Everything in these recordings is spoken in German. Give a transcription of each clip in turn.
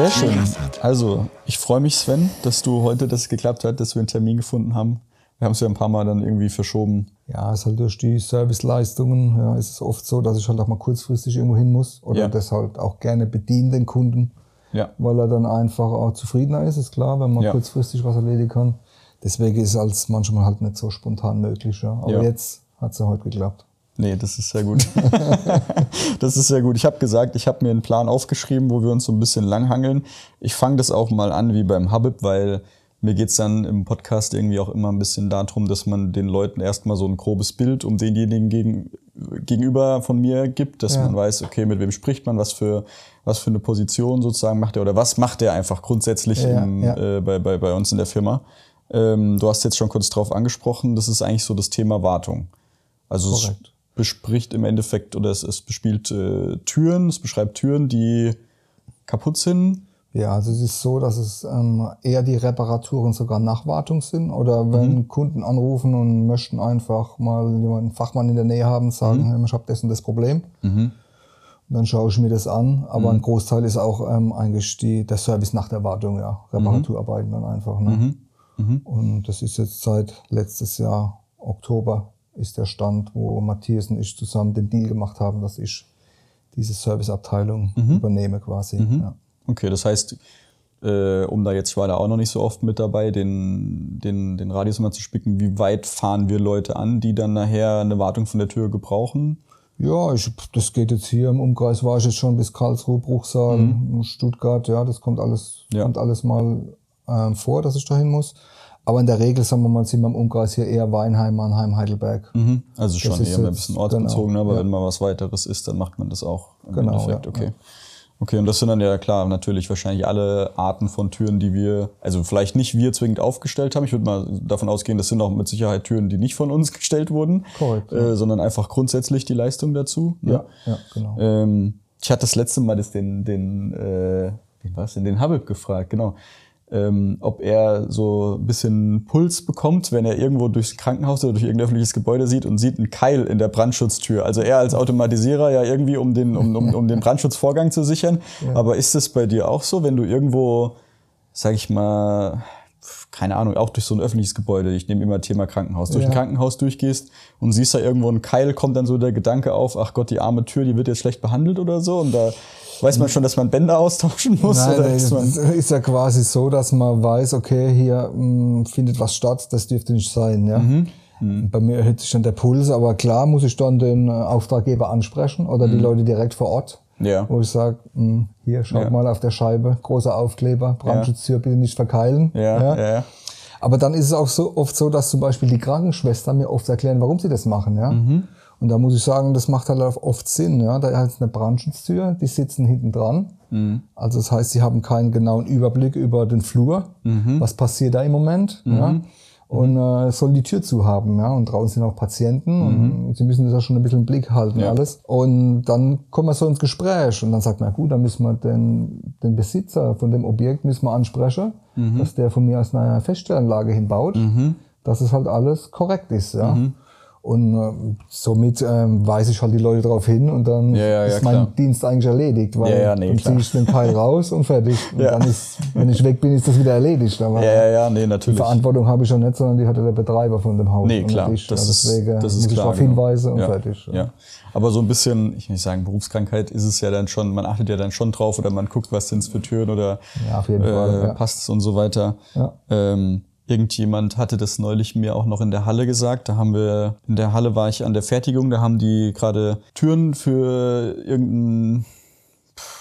Sehr schön. Also, ich freue mich, Sven, dass du heute das geklappt hat, dass wir einen Termin gefunden haben. Wir haben es ja ein paar Mal dann irgendwie verschoben. Ja, es ist halt durch die Serviceleistungen, ja, ist es oft so, dass ich halt auch mal kurzfristig irgendwo hin muss oder Ja. das halt auch gerne bedienen, den Kunden, Ja. weil er dann einfach auch zufriedener ist, ist klar, wenn man Ja. kurzfristig was erledigen kann. Deswegen ist es als manchmal halt nicht so spontan möglich, ja. Aber jetzt hat es ja heute geklappt. Nee, das ist sehr gut. das ist sehr gut. Ich habe gesagt, ich habe mir einen Plan aufgeschrieben, wo wir uns so ein bisschen langhangeln. Ich fange das auch mal an wie beim Habib, weil mir geht's dann im Podcast irgendwie auch immer ein bisschen darum, dass man den Leuten erstmal so ein grobes Bild um denjenigen gegen, gegenüber von mir gibt, dass Ja. man weiß, okay, mit wem spricht man, was für, was für eine Position sozusagen macht er oder was macht er einfach grundsätzlich Ja, im, ja. Äh, bei, bei, bei uns in der Firma. Ähm, du hast jetzt schon kurz drauf angesprochen, das ist eigentlich so das Thema Wartung. Also. Bespricht im Endeffekt oder es, es bespielt äh, Türen, es beschreibt Türen, die kaputt sind. Ja, also es ist so, dass es ähm, eher die Reparaturen sogar nach Wartung sind oder wenn Kunden anrufen und möchten einfach mal jemanden Fachmann in der Nähe haben, sagen, hey, ich habe das und das Problem. Und dann schaue ich mir das an, aber ein Großteil ist auch ähm, eigentlich die, der Service nach der Wartung, ja, Reparaturarbeiten dann einfach. Ne? Und das ist jetzt seit letztes Jahr Oktober ist der Stand, wo Matthias und ich zusammen den Deal gemacht haben, dass ich diese Serviceabteilung übernehme quasi. Ja. Okay, das heißt, äh, um da jetzt, ich war da auch noch nicht so oft mit dabei, den, den, den Radius mal zu spicken, wie weit fahren wir Leute an, die dann nachher eine Wartung von der Tür gebrauchen? Ja, ich, das geht jetzt hier im Umkreis, war ich jetzt schon bis Karlsruhe, Bruchsal, Stuttgart, ja, das kommt alles, Ja. kommt alles mal ähm, vor, dass ich dahin muss. Aber in der Regel, sagen wir mal, sind wir im Umkreis hier eher Weinheim, Mannheim, Heidelberg. Mhm. Also schon ist eher ein bisschen ortsbezogen, genau, aber ja. wenn mal was weiteres ist, dann macht man das auch im Genau, Endeffekt. ja, Okay. ja. Okay, und das sind dann ja klar natürlich wahrscheinlich alle Arten von Türen, die wir, also vielleicht nicht wir zwingend aufgestellt haben. Ich würde mal davon ausgehen, das sind auch mit Sicherheit Türen, die nicht von uns gestellt wurden, Korrekt, äh, sondern einfach grundsätzlich die Leistung dazu. ne? Ja, ja, genau. Ähm, ich hatte das letzte Mal das den, den, äh, war's denn, den Habib gefragt, genau. Ähm, ob er so ein bisschen Puls bekommt, wenn er irgendwo durchs Krankenhaus oder durch irgendein öffentliches Gebäude sieht und sieht einen Keil in der Brandschutztür. Also er als Automatisierer ja irgendwie, um den, um, um, um den Brandschutzvorgang zu sichern. Aber ist es bei dir auch so, wenn du irgendwo, sag ich mal, keine Ahnung, auch durch so ein öffentliches Gebäude, ich nehme immer Thema Krankenhaus, durch ein Ja. Krankenhaus durchgehst und siehst da irgendwo einen Keil, kommt dann so der Gedanke auf, ach Gott, die arme Tür, die wird jetzt schlecht behandelt oder so und da weiß man schon, dass man Bänder austauschen muss Nein, oder ist ist ja quasi so, dass man weiß, okay, hier mh, findet was statt, das dürfte nicht sein. Ja? Mhm. Bei mir erhöht sich dann der Puls, aber klar muss ich dann den äh, Auftraggeber ansprechen oder die Leute direkt vor Ort. Mhm. Ja. Wo ich sage, hier, schaut Ja. mal auf der Scheibe, großer Aufkleber, Brandschutztür bitte nicht verkeilen. ja, ja, ja. Aber dann ist es auch so oft so, dass zum Beispiel die Krankenschwestern mir oft erklären, warum sie das machen, ja. Mhm. Und da muss ich sagen, das macht halt oft Sinn, ja. Da ist eine Brandschutztür, die sitzen hinten dran. Mhm. Also das heißt, sie haben keinen genauen Überblick über den Flur. Mhm. Was passiert da im Moment, ja. Und äh, sollen die Tür zu haben, ja. Und draußen sind auch Patienten und sie müssen das ja schon ein bisschen im Blick halten, Mhm. Ja. alles. Und dann kommen wir so ins Gespräch und dann sagt man, gut, dann müssen wir den, den Besitzer von dem Objekt müssen wir ansprechen, Mhm. dass der von mir aus eine Feststellanlage hinbaut, dass es halt alles korrekt ist, ja. Und äh, somit ähm, weise ich halt die Leute darauf hin und dann Ja, ja, ja, ist mein klar. Dienst eigentlich erledigt, weil nee, dann ziehe ich den Teil raus und fertig. Und dann ist, wenn ich weg bin, ist das wieder erledigt. Aber Ja, ja, nee, die natürlich. Verantwortung habe ich ja nicht, sondern die hatte der Betreiber von dem Haus. Nee, klar, ich. das Ja, ist, deswegen das ist muss ich klar. darauf genau. hinweisen und fertig. Ja. Aber so ein bisschen, ich will nicht sagen, Berufskrankheit ist es ja dann schon, man achtet ja dann schon drauf oder man guckt, was sind's für Türen oder Ja, auf jeden Fall, äh, ja. passt es und so weiter. Ja. Ähm, irgendjemand hatte das neulich mir auch noch in der Halle gesagt. Da haben wir, in der Halle war ich an der Fertigung, da haben die gerade Türen für irgendeinen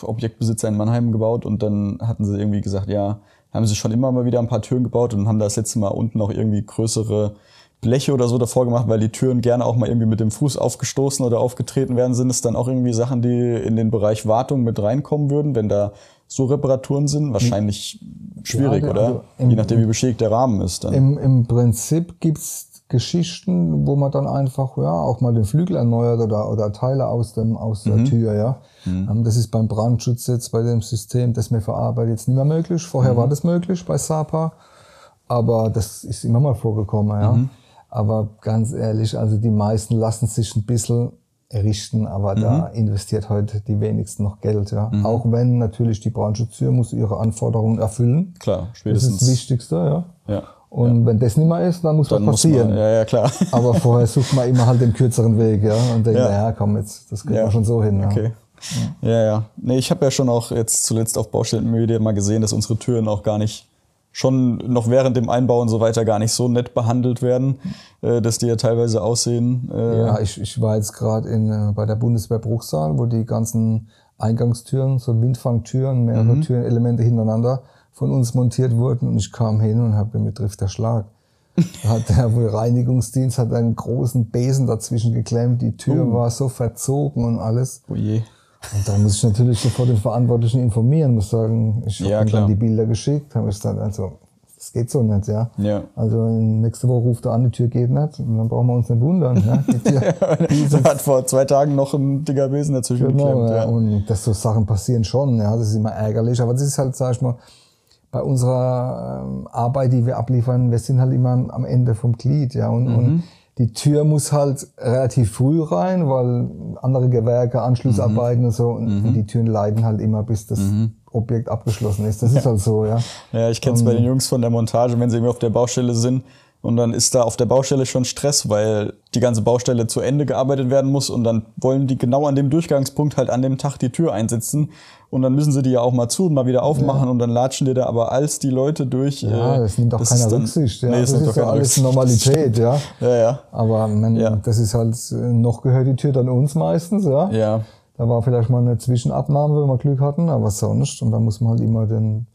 Objektbesitzer in Mannheim gebaut und dann hatten sie irgendwie gesagt, ja, haben sie schon immer mal wieder ein paar Türen gebaut und haben das letzte Mal unten auch irgendwie größere Bleche oder so davor gemacht, weil die Türen gerne auch mal irgendwie mit dem Fuß aufgestoßen oder aufgetreten werden, sind es dann auch irgendwie Sachen, die in den Bereich Wartung mit reinkommen würden, wenn da so Reparaturen sind? Wahrscheinlich schwierig, Ja, oder? also im- Je nachdem, wie beschädigt der Rahmen ist dann. Im, Im Prinzip gibt's Geschichten, wo man dann einfach ja auch mal den Flügel erneuert oder, oder Teile aus dem aus Mhm. der Tür, ja. Ähm, Das ist beim Brandschutz jetzt bei dem System, das wir verarbeiten, jetzt nicht mehr möglich. Vorher Mhm. war das möglich bei SAPA, aber das ist immer mal vorgekommen, ja. Mhm. Aber ganz ehrlich, also die meisten lassen sich ein bisschen errichten, aber da investiert heute die wenigsten noch Geld. Ja. Auch wenn natürlich die Brandschutztür muss ihre Anforderungen erfüllen. Klar, Das spätestens. ist das Wichtigste, ja. Ja. Und wenn das nicht mehr ist, dann muss Dann was muss passieren. man, ja, ja, klar. Aber vorher sucht man immer halt den kürzeren Weg, ja. Und denkt, Ja. naja, komm, jetzt, das kriegen Ja. wir schon so hin. Ja. Okay. Ja, ja. Nee, ich habe ja schon auch jetzt zuletzt auf Baustellenmüde mal gesehen, dass unsere Türen auch gar nicht schon noch während dem Einbau und so weiter gar nicht so nett behandelt werden, äh, dass die ja teilweise aussehen. Äh, Ja, ich, ich war jetzt gerade äh, bei der Bundeswehr Bruchsal, wo die ganzen Eingangstüren, so Windfangtüren, mehrere Mhm. Türenelemente hintereinander von uns montiert wurden und ich kam hin und habe mir trifft der Schlag. Da hat der wohl Reinigungsdienst hat einen großen Besen dazwischen geklemmt, die Tür Oh. war so verzogen und alles. Oh je. Und da muss ich natürlich sofort den Verantwortlichen informieren, muss sagen, ich habe Ja, dann die Bilder geschickt, habe ich gesagt, also das geht so nicht, ja. Ja. Also nächste Woche ruft er an, die Tür geht nicht und dann brauchen wir uns nicht wundern. Ja. Die Tür, Da hat vor zwei Tagen noch ein dicker Besen dazwischen Genau, geklemmt. ja. Ja. Und dass so Sachen passieren schon, ja, das ist immer ärgerlich. Aber das ist halt, sag ich mal, bei unserer ähm, Arbeit, die wir abliefern, wir sind halt immer am Ende vom Glied, ja. Und, Mhm. und die Tür muss halt relativ früh rein, weil andere Gewerke, Anschlussarbeiten und so, und, Mhm. die Türen leiden halt immer, bis das Objekt abgeschlossen ist. Das ist halt so, ja. Ja, ich kenne es bei den Jungs von der Montage, wenn sie irgendwie auf der Baustelle sind und dann ist da auf der Baustelle schon Stress, weil die ganze Baustelle zu Ende gearbeitet werden muss und dann wollen die genau an dem Durchgangspunkt halt an dem Tag die Tür einsetzen und dann müssen sie die ja auch mal zu und mal wieder aufmachen und dann latschen die da aber als die Leute durch. Ja, äh, das nimmt auch das keiner dann- Rücksicht. Ja. Nee, das nimmt ist doch ja alles Rücksicht. Normalität, ja. Ja, ja. Aber man, Ja. das ist halt, äh, noch gehört die Tür dann uns meistens, ja. Ja, Da war vielleicht mal eine Zwischenabnahme, wenn wir Glück hatten, aber sonst. Und da muss man halt immer den,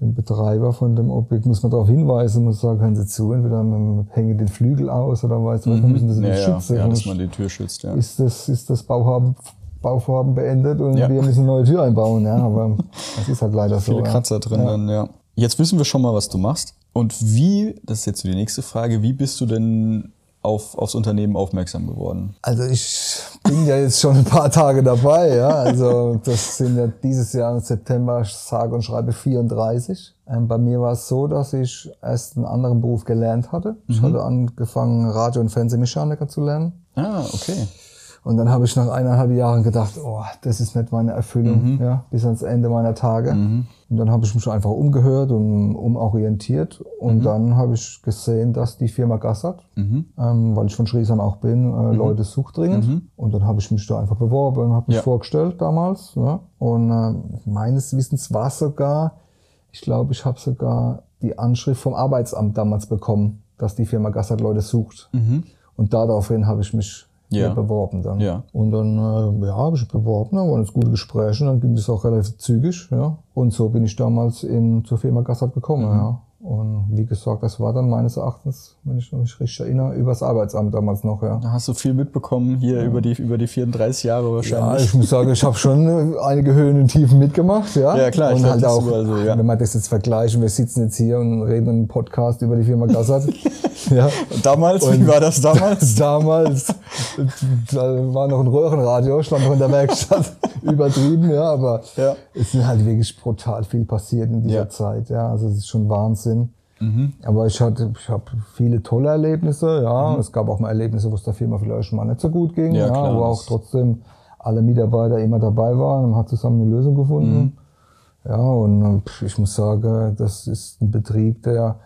den Betreiber von dem Objekt muss man darauf hinweisen, muss sagen, hören Sie zu, entweder wir hängen den Flügel aus oder weiß was, wir müssen das ja, schützen. ja, dass man die Tür schützt. Ja. ist das, ist das Bauvorhaben, Bauvorhaben beendet und Ja. wir müssen eine neue Tür einbauen. Ja, aber das ist halt leider so. Viele. Kratzer drin Ja. dann, ja. Jetzt wissen wir schon mal, was du machst. Und wie, das ist jetzt so die nächste Frage, wie bist du denn auf, aufs Unternehmen aufmerksam geworden? Also ich bin ja jetzt schon ein paar Tage dabei, ja. Also das sind ja dieses Jahr im September sage und schreibe 34. Ähm, bei mir war es so, dass ich erst einen anderen Beruf gelernt hatte. Ich hatte angefangen, Radio- und Fernsehmechaniker zu lernen. Ah, okay. Und dann habe ich nach eineinhalb Jahren gedacht, oh, das ist nicht meine Erfüllung, ja, bis ans Ende meiner Tage. Und dann habe ich mich einfach umgehört und umorientiert. Und dann habe ich gesehen, dass die Firma Gassert, ähm, weil ich von Schriesheim auch bin, äh, Leute sucht dringend. Und dann habe ich mich da einfach beworben und habe mich Ja. vorgestellt damals. Ja. Und äh, meines Wissens war es sogar, ich glaube, ich habe sogar die Anschrift vom Arbeitsamt damals bekommen, dass die Firma Gassert Leute sucht. Und daraufhin habe ich mich Ja. beworben dann. Ja. Und dann äh, ja, habe ich beworben, da waren jetzt gute Gespräche, dann ging das auch relativ zügig. Ja. Und so bin ich damals in, zur Firma Gassert gekommen. Mhm. Ja. Und wie gesagt, das war dann meines Erachtens, wenn ich mich richtig erinnere, übers Arbeitsamt damals noch. Ja. Da hast du viel mitbekommen hier über, die, über die 34 Jahre Ja, wahrscheinlich. ich muss sagen, ich habe schon äh, einige Höhen und Tiefen mitgemacht, ja. Ja, klar, und halt auch, so, ja. wenn wir das jetzt vergleichen, wir sitzen jetzt hier und reden einen Podcast über die Firma Gassert. ja. Und damals, wie Und war das damals? Damals da war noch ein Röhrenradio, stand noch in der Werkstatt, übertrieben, ja, aber Ja. es ist halt wirklich brutal viel passiert in dieser Ja. Zeit, ja, also es ist schon Wahnsinn. Aber ich hatte, ich habe viele tolle Erlebnisse, ja. Es gab auch mal Erlebnisse, wo es der Firma vielleicht mal nicht so gut ging, Mhm. Ja, ja, klar, wo auch trotzdem alle Mitarbeiter immer dabei waren und man hat zusammen eine Lösung gefunden. Mhm. Ja, und pf, ich muss sagen, das ist ein Betrieb, der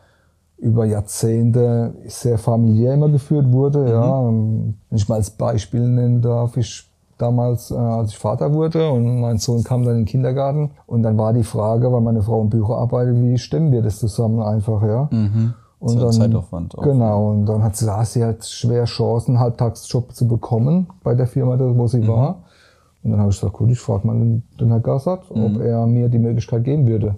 über Jahrzehnte sehr familiär immer geführt wurde. Ja, Mhm. Wenn ich mal als Beispiel nennen darf, ich damals, äh, als ich Vater wurde und mein Sohn kam dann in den Kindergarten und dann war die Frage, weil meine Frau im Büro arbeitet, wie stemmen wir das zusammen einfach, ja. Mhm. So ein Zeitaufwand auch. Genau, und dann hat sie, da sie halt schwer Chancen, einen Halbtagsjob zu bekommen bei der Firma, wo sie Mhm. war. Und dann habe ich gesagt, gut, ich frage mal den, den Herrn Gassert, Mhm. ob er mir die Möglichkeit geben würde.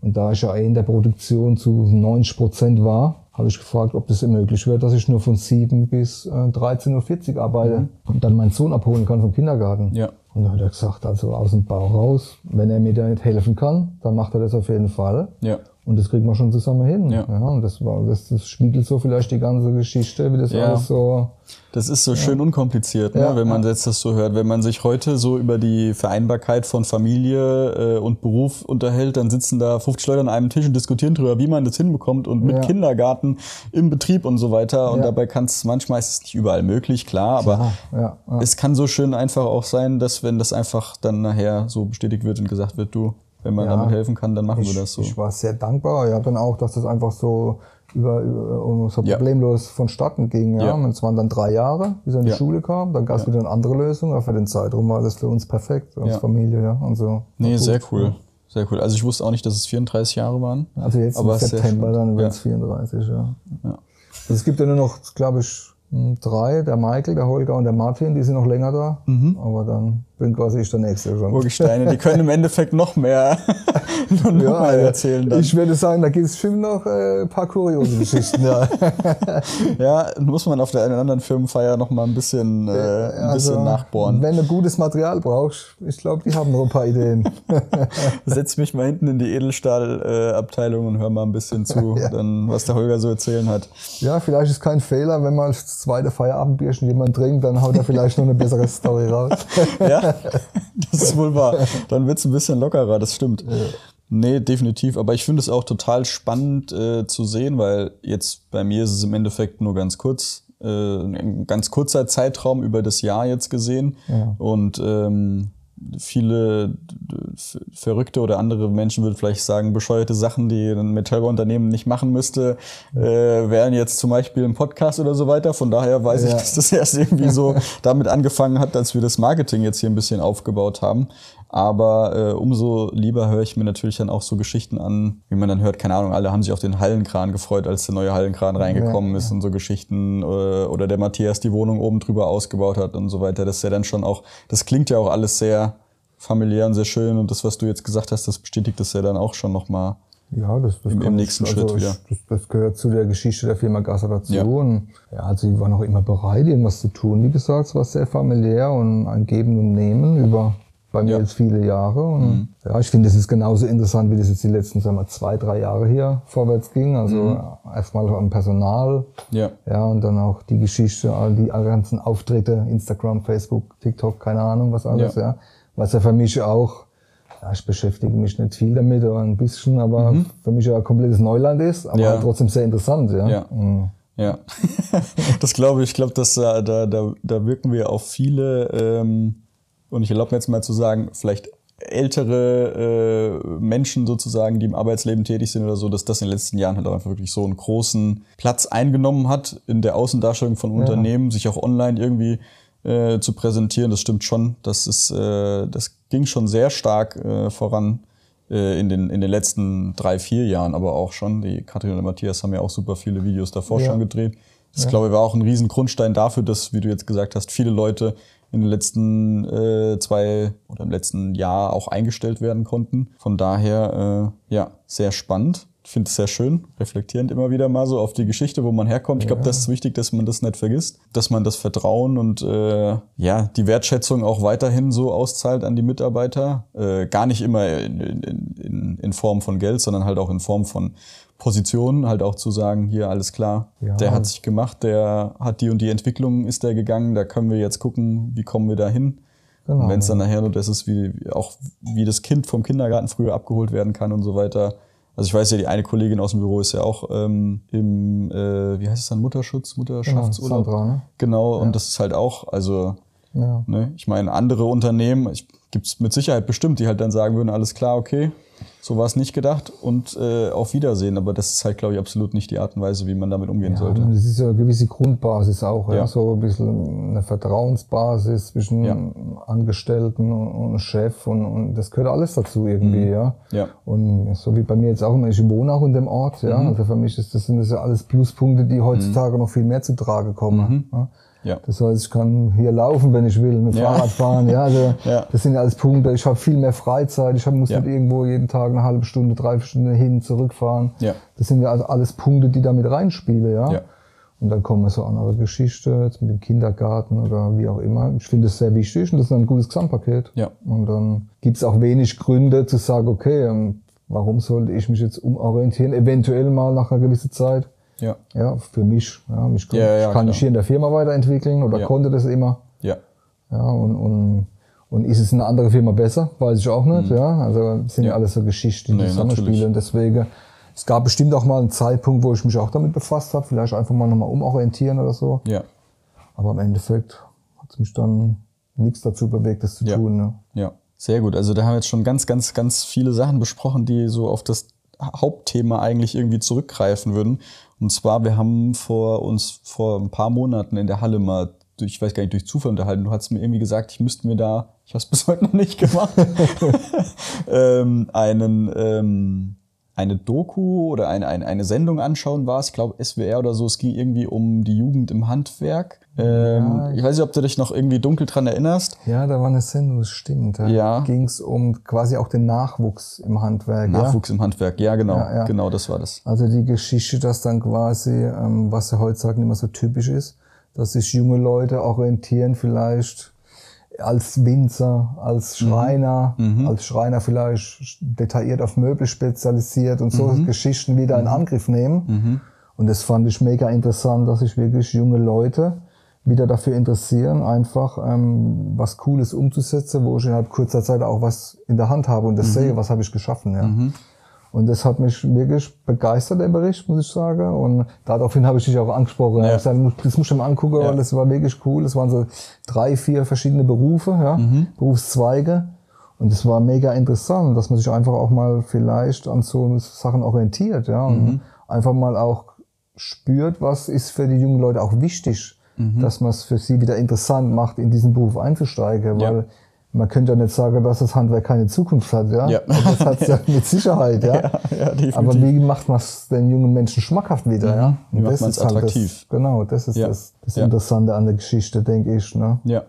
Und da ich ja eh in der Produktion zu 90 Prozent war, habe ich gefragt, ob das möglich wäre, dass ich nur von 7 bis äh, 13.40 Uhr arbeite und dann meinen Sohn abholen kann vom Kindergarten. Mhm. Ja. Und dann hat er gesagt, also aus dem Bauch raus, wenn er mir da nicht helfen kann, dann macht er das auf jeden Fall. Ja. Und das kriegt man schon zusammen hin. Ja. und das war, das, das spiegelt so vielleicht die ganze Geschichte, wie das Ja. alles so. Das ist so schön unkompliziert, ne? Ja, wenn man jetzt das so hört. Wenn man sich heute so über die Vereinbarkeit von Familie äh, und Beruf unterhält, dann sitzen da 50 Leute an einem Tisch und diskutieren darüber, wie man das hinbekommt und mit Ja. Kindergarten im Betrieb und so weiter. Und Ja. dabei kann es manchmal ist es nicht überall möglich, klar, aber ja, ja. es kann so schön einfach auch sein, dass wenn das einfach dann nachher so bestätigt wird und gesagt wird, du, wenn man Ja. damit helfen kann, dann machen ich, wir das so. ich war sehr dankbar, ja, dann auch, dass das einfach so über, über so Ja. problemlos vonstatten ging. Ja. Ja. Und es waren dann drei Jahre, bis er in die Ja. Schule kam. Dann gab es wieder eine andere Lösung, aber für den Zeitraum war das für uns perfekt als Ja. Familie. Ja. Und so. Nee, sehr cool. Sehr cool. Also ich wusste auch nicht, dass es 34 Jahre waren. Also jetzt Aber im September, dann werden Ja. es 34, ja. Ja. Also es gibt ja nur noch, glaube ich, drei, der Michael, der Holger und der Martin, die sind noch länger da. Mhm. Aber dann bin quasi ich der Nächste schon. Urgesteine, die können im Endeffekt noch mehr, noch mehr also erzählen dann. Ich würde sagen, da gibt es bestimmt noch äh, ein paar kuriose Geschichten. ja. Ja, muss man auf der einen oder anderen Firmenfeier noch mal ein bisschen, äh, ein bisschen Also, nachbohren. Wenn du gutes Material brauchst, ich glaube, die haben noch ein paar Ideen. Setz mich mal hinten in die Edelstahl-Abteilung und hör mal ein bisschen zu, Ja. dann, was der Holger so erzählen hat. ja, vielleicht ist kein Fehler, wenn man das zweite Feierabendbierchen jemand trinkt, dann haut er vielleicht noch eine bessere Story raus. Ja, das ist wohl wahr. Dann wird's ein bisschen lockerer, das stimmt. Nee, definitiv. Aber ich finde es auch total spannend äh, zu sehen, weil jetzt bei mir ist es im Endeffekt nur ganz kurz, äh, ein ganz kurzer Zeitraum über das Jahr jetzt gesehen. Ja. Und ähm, viele verrückte oder andere Menschen würden vielleicht sagen, bescheuerte Sachen, die ein Metallbauunternehmen nicht machen müsste, äh, wären jetzt zum Beispiel im Podcast oder so weiter. Von daher weiß ich, Ja. dass das erst irgendwie so damit angefangen hat, als wir das Marketing jetzt hier ein bisschen aufgebaut haben. Aber äh, umso lieber höre ich mir natürlich dann auch so Geschichten an, wie man dann hört, keine Ahnung, alle haben sich auf den Hallenkran gefreut, als der neue Hallenkran reingekommen Ja, ist und so Geschichten. Äh, oder der Matthias die Wohnung oben drüber ausgebaut hat und so weiter. Das ist ja dann schon auch, das klingt ja auch alles sehr familiär und sehr schön. Und das, was du jetzt gesagt hast, das bestätigt das ja dann auch schon nochmal. Ja, das, das Im- im nächsten ich, Schritt also wieder. Ich, das, das gehört zu der Geschichte der Firma Gasser dazu. Ja. Und ja, also die waren auch immer bereit, irgendwas zu tun. Wie gesagt, es war sehr familiär und ein Geben und Nehmen über bei mir Ja. Mhm. jetzt viele Jahre. Und ja, ich finde, das ist genauso interessant, wie das jetzt die letzten sagen wir, zwei, drei Jahre hier vorwärts ging. Also Mhm. erstmal am Personal, Ja. ja, und dann auch die Geschichte, all die ganzen Auftritte, Instagram, Facebook, TikTok, keine Ahnung, was alles, Ja. ja. Was ja für mich auch, ja, ich beschäftige mich nicht viel damit, aber ein bisschen, aber für mich ja ein komplettes Neuland ist, aber Mhm. Ja. halt trotzdem sehr interessant, ja. Ja. Mhm. Ja, das glaube ich. Ich glaube, dass da, da, da, da wirken wir auf viele, ähm, und ich erlaube mir jetzt mal zu sagen, vielleicht ältere äh, Menschen sozusagen, die im Arbeitsleben tätig sind oder so, dass das in den letzten Jahren halt auch einfach wirklich so einen großen Platz eingenommen hat in der Außendarstellung von Unternehmen, sich auch online irgendwie äh, zu präsentieren. Das stimmt schon. Das ist, äh, das ging schon sehr stark äh, voran äh, in den, in den letzten drei, vier Jahren aber auch schon. Die Katrin und Matthias haben ja auch super viele Videos davor Ja. schon gedreht. Das, glaube ich, war auch ein riesen Grundstein dafür, dass, wie du jetzt gesagt hast, viele Leute in den letzten äh, zwei oder im letzten Jahr auch eingestellt werden konnten. Von daher, äh, ja, sehr spannend. Ich finde es sehr schön, reflektierend immer wieder mal so auf die Geschichte, wo man herkommt. Ich glaube, das ist wichtig, dass man das nicht vergisst, dass man das Vertrauen und äh, ja die Wertschätzung auch weiterhin so auszahlt an die Mitarbeiter. Äh, gar nicht immer in, in, in Form von Geld, sondern halt auch in Form von Positionen, halt auch zu sagen, hier alles klar, Ja. der hat sich gemacht, der hat die und die Entwicklung ist der gegangen, da können wir jetzt gucken, wie kommen wir da hin. Genau, und wenn es dann nachher nur das ist, wie auch wie das Kind vom Kindergarten früher abgeholt werden kann und so weiter. Also ich weiß ja, die eine Kollegin aus dem Büro ist ja auch ähm, im, äh, wie heißt es dann, Mutterschutz, Mutterschaftsurlaub. Sandra, ne? Genau, und das ist halt auch, also Ja. Ne? Ich meine, andere Unternehmen, gibt es mit Sicherheit bestimmt, die halt dann sagen würden, alles klar, okay, so war es nicht gedacht und äh, auf Wiedersehen. Aber das ist halt, glaube ich, absolut nicht die Art und Weise, wie man damit umgehen Ja, sollte. das ist ja eine gewisse Grundbasis auch, ja. Ja. so ein bisschen eine Vertrauensbasis zwischen Ja. Angestellten und, Chef und, und das gehört alles dazu irgendwie, ja. Mhm. Ja. Und so wie bei mir jetzt auch immer, ich wohne auch in dem Ort, ja. Mhm. Also für mich ist das, sind das ja alles Pluspunkte, die heutzutage noch viel mehr zu tragen kommen. Ja. Ja. Das heißt, ich kann hier laufen, wenn ich will, mit Ja. Fahrrad fahren. Ja, also Ja. das sind ja alles Punkte. Ich habe viel mehr Freizeit. Ich hab, muss Ja. nicht irgendwo jeden Tag eine halbe Stunde, drei Stunden hin, zurückfahren. Ja. Das sind ja also alles Punkte, die da mit reinspielen. Ja. Ja. Und dann kommen so andere Geschichte, jetzt mit dem Kindergarten oder wie auch immer. Ich finde es sehr wichtig und das ist ein gutes Gesamtpaket. Ja. Und dann gibt es auch wenig Gründe zu sagen, okay, ähm, Warum sollte ich mich jetzt umorientieren? Eventuell mal nach einer gewissen Zeit. Ja. Ja, für mich. Ja, mich Ja, ja, ich kann mich hier in der Firma weiterentwickeln oder konnte das immer. Ja. Ja, und, und, und ist es in einer anderen Firma besser? Weiß ich auch nicht. Ja, also sind Mhm. Ja. alles so Geschichten, die Nee, zusammenspielen. Und deswegen, es gab bestimmt auch mal einen Zeitpunkt, wo ich mich auch damit befasst habe. Vielleicht einfach mal nochmal umorientieren oder so. Ja. Aber im Endeffekt hat es mich dann nichts dazu bewegt, das zu tun. Ne? Ja, sehr gut. Also da haben wir jetzt schon ganz, ganz, ganz viele Sachen besprochen, die so auf das Hauptthema eigentlich irgendwie zurückgreifen würden. Und zwar, wir haben vor uns vor ein paar Monaten in der Halle mal, durch, ich weiß gar nicht, durch Zufall unterhalten. Du hast mir irgendwie gesagt, ich müsste mir da, ich habe es bis heute noch nicht gemacht, ähm, einen, ähm, eine Doku oder eine, eine, eine Sendung anschauen war es, ich glaube SWR oder so. Es ging irgendwie um die Jugend im Handwerk. Ähm, ich weiß nicht, ob du dich noch irgendwie dunkel dran erinnerst. Ja, da war eine Sendung, das stimmt. Da Ja. ging es um quasi auch den Nachwuchs im Handwerk. Ja? Nachwuchs im Handwerk, ja genau, Ja, ja. genau das war das. Also die Geschichte, dass dann quasi, ähm, was ja heutzutage nicht mehr so typisch ist, dass sich junge Leute orientieren vielleicht als Winzer, als Mhm. Schreiner, als Schreiner vielleicht detailliert auf Möbel spezialisiert und so Mhm. Geschichten wieder in Angriff nehmen. Und das fand ich mega interessant, dass sich wirklich junge Leute wieder dafür interessieren, einfach ähm, was Cooles umzusetzen, wo ich innerhalb kurzer Zeit auch was in der Hand habe und das sehe, was habe ich geschaffen. Ja. Und das hat mich wirklich begeistert, der Bericht, muss ich sagen. Und daraufhin habe ich dich auch angesprochen. Ja. Ich gesagt, das du dir mal angucken, Ja. weil das war wirklich cool. Es waren so drei, vier verschiedene Berufe, ja, Berufszweige. Und es war mega interessant, dass man sich einfach auch mal vielleicht an so Sachen orientiert, ja. Und einfach mal auch spürt, was ist für die jungen Leute auch wichtig, dass man es für sie wieder interessant macht, in diesen Beruf einzusteigen. Ja. Man könnte ja nicht sagen, dass das Handwerk keine Zukunft hat, ja. Ja. Aber das hat es ja mit Sicherheit, ja. Ja, ja. Aber wie macht man es den jungen Menschen schmackhaft wieder, ja? Wie Und macht das man's ist halt attraktiv? Das, genau, das ist das, das. Interessante an der Geschichte, denke ich, ne? Ja,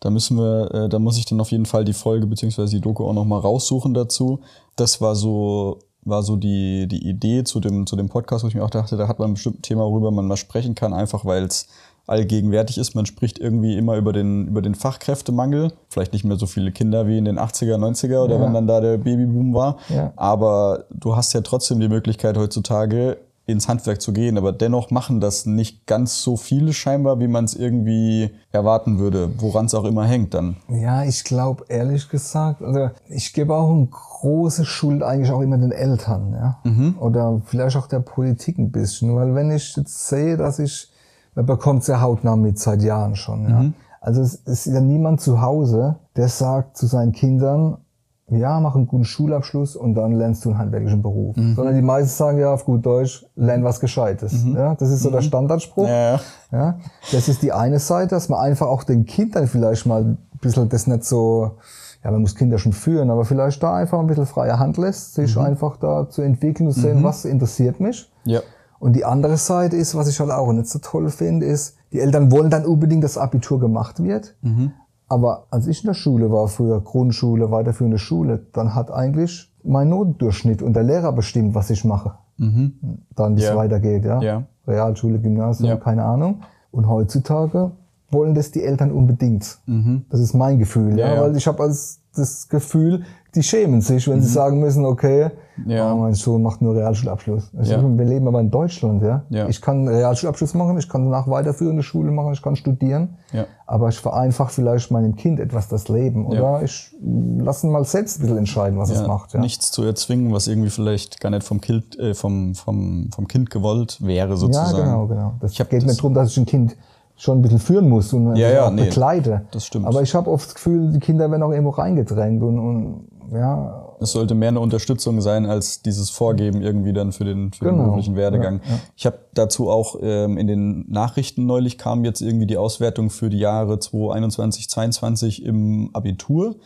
da müssen wir, äh, da muss ich dann auf jeden Fall die Folge beziehungsweise die Doku auch nochmal raussuchen dazu. Das war so, war so die, die Idee zu dem, zu dem Podcast, wo ich mir auch dachte, da hat man ein bestimmtes Thema, worüber man mal sprechen kann, einfach weil es allgegenwärtig ist. Man spricht irgendwie immer über den, über den Fachkräftemangel. Vielleicht nicht mehr so viele Kinder wie in den 80er, 90er oder Ja. wenn dann da der Babyboom war. Ja. Aber du hast ja trotzdem die Möglichkeit heutzutage ins Handwerk zu gehen, aber dennoch machen das nicht ganz so viele scheinbar, wie man es irgendwie erwarten würde, woran es auch immer hängt dann. Ja, ich glaube, ehrlich gesagt, also ich gebe auch eine große Schuld eigentlich auch immer den Eltern, ja. Mhm. Oder vielleicht auch der Politik ein bisschen. Weil wenn ich jetzt sehe, dass ich, man bekommt ja hautnah mit seit Jahren schon, ja. Mhm. Also es ist ja niemand zu Hause, der sagt zu seinen Kindern, ja, mach einen guten Schulabschluss und dann lernst du einen handwerklichen Beruf. Mhm. Sondern die meisten sagen ja auf gut Deutsch, lern was Gescheites. Ja, das ist so der Standardspruch. Ja, Ja, das ist die eine Seite, dass man einfach auch den Kindern vielleicht mal ein bisschen das nicht so, ja, man muss Kinder schon führen, aber vielleicht da einfach ein bisschen freie Hand lässt, sich einfach da zu entwickeln und sehen, was interessiert mich. ja, Und die andere Seite ist, was ich halt auch nicht so toll finde, ist, die Eltern wollen dann unbedingt, dass Abitur gemacht wird. Aber als ich in der Schule war, früher Grundschule, weiterführende Schule, dann hat eigentlich mein Notendurchschnitt und der Lehrer bestimmt, was ich mache. Dann, wie es Ja. weitergeht, ja. Ja. Realschule, Gymnasium, Ja. keine Ahnung. Und heutzutage wollen das die Eltern unbedingt. Das ist mein Gefühl. Ja, ja. Weil ich habe als das Gefühl, die schämen sich, wenn sie sagen müssen, okay, Ja. oh, mein Sohn macht nur Realschulabschluss. Ich Ja. Wir leben aber in Deutschland, ja. Ja. Ich kann einen Realschulabschluss machen, ich kann danach weiterführende Schule machen, ich kann studieren. Ja. Aber ich vereinfach vielleicht meinem Kind etwas das Leben. Oder Ja. ich lasse ihn mal selbst ein bisschen entscheiden, was es ja, macht. Ja. nichts zu erzwingen, was irgendwie vielleicht gar nicht vom Kind, äh, vom, vom, vom Kind gewollt wäre Ja, sozusagen. genau, genau. Das Ich geht nicht darum, dass ich ein Kind schon ein bisschen führen muss und Ja, ja, nee, begleite. das stimmt. Aber ich habe oft das Gefühl, die Kinder werden auch irgendwo reingedrängt und, und ja, Es sollte mehr eine Unterstützung sein als dieses Vorgeben irgendwie dann für den, für den Genau. beruflichen Werdegang. Ja, ja. Ich habe dazu auch ähm, in den Nachrichten neulich kam jetzt irgendwie die Auswertung für die Jahre 2021, 2022 im Abitur,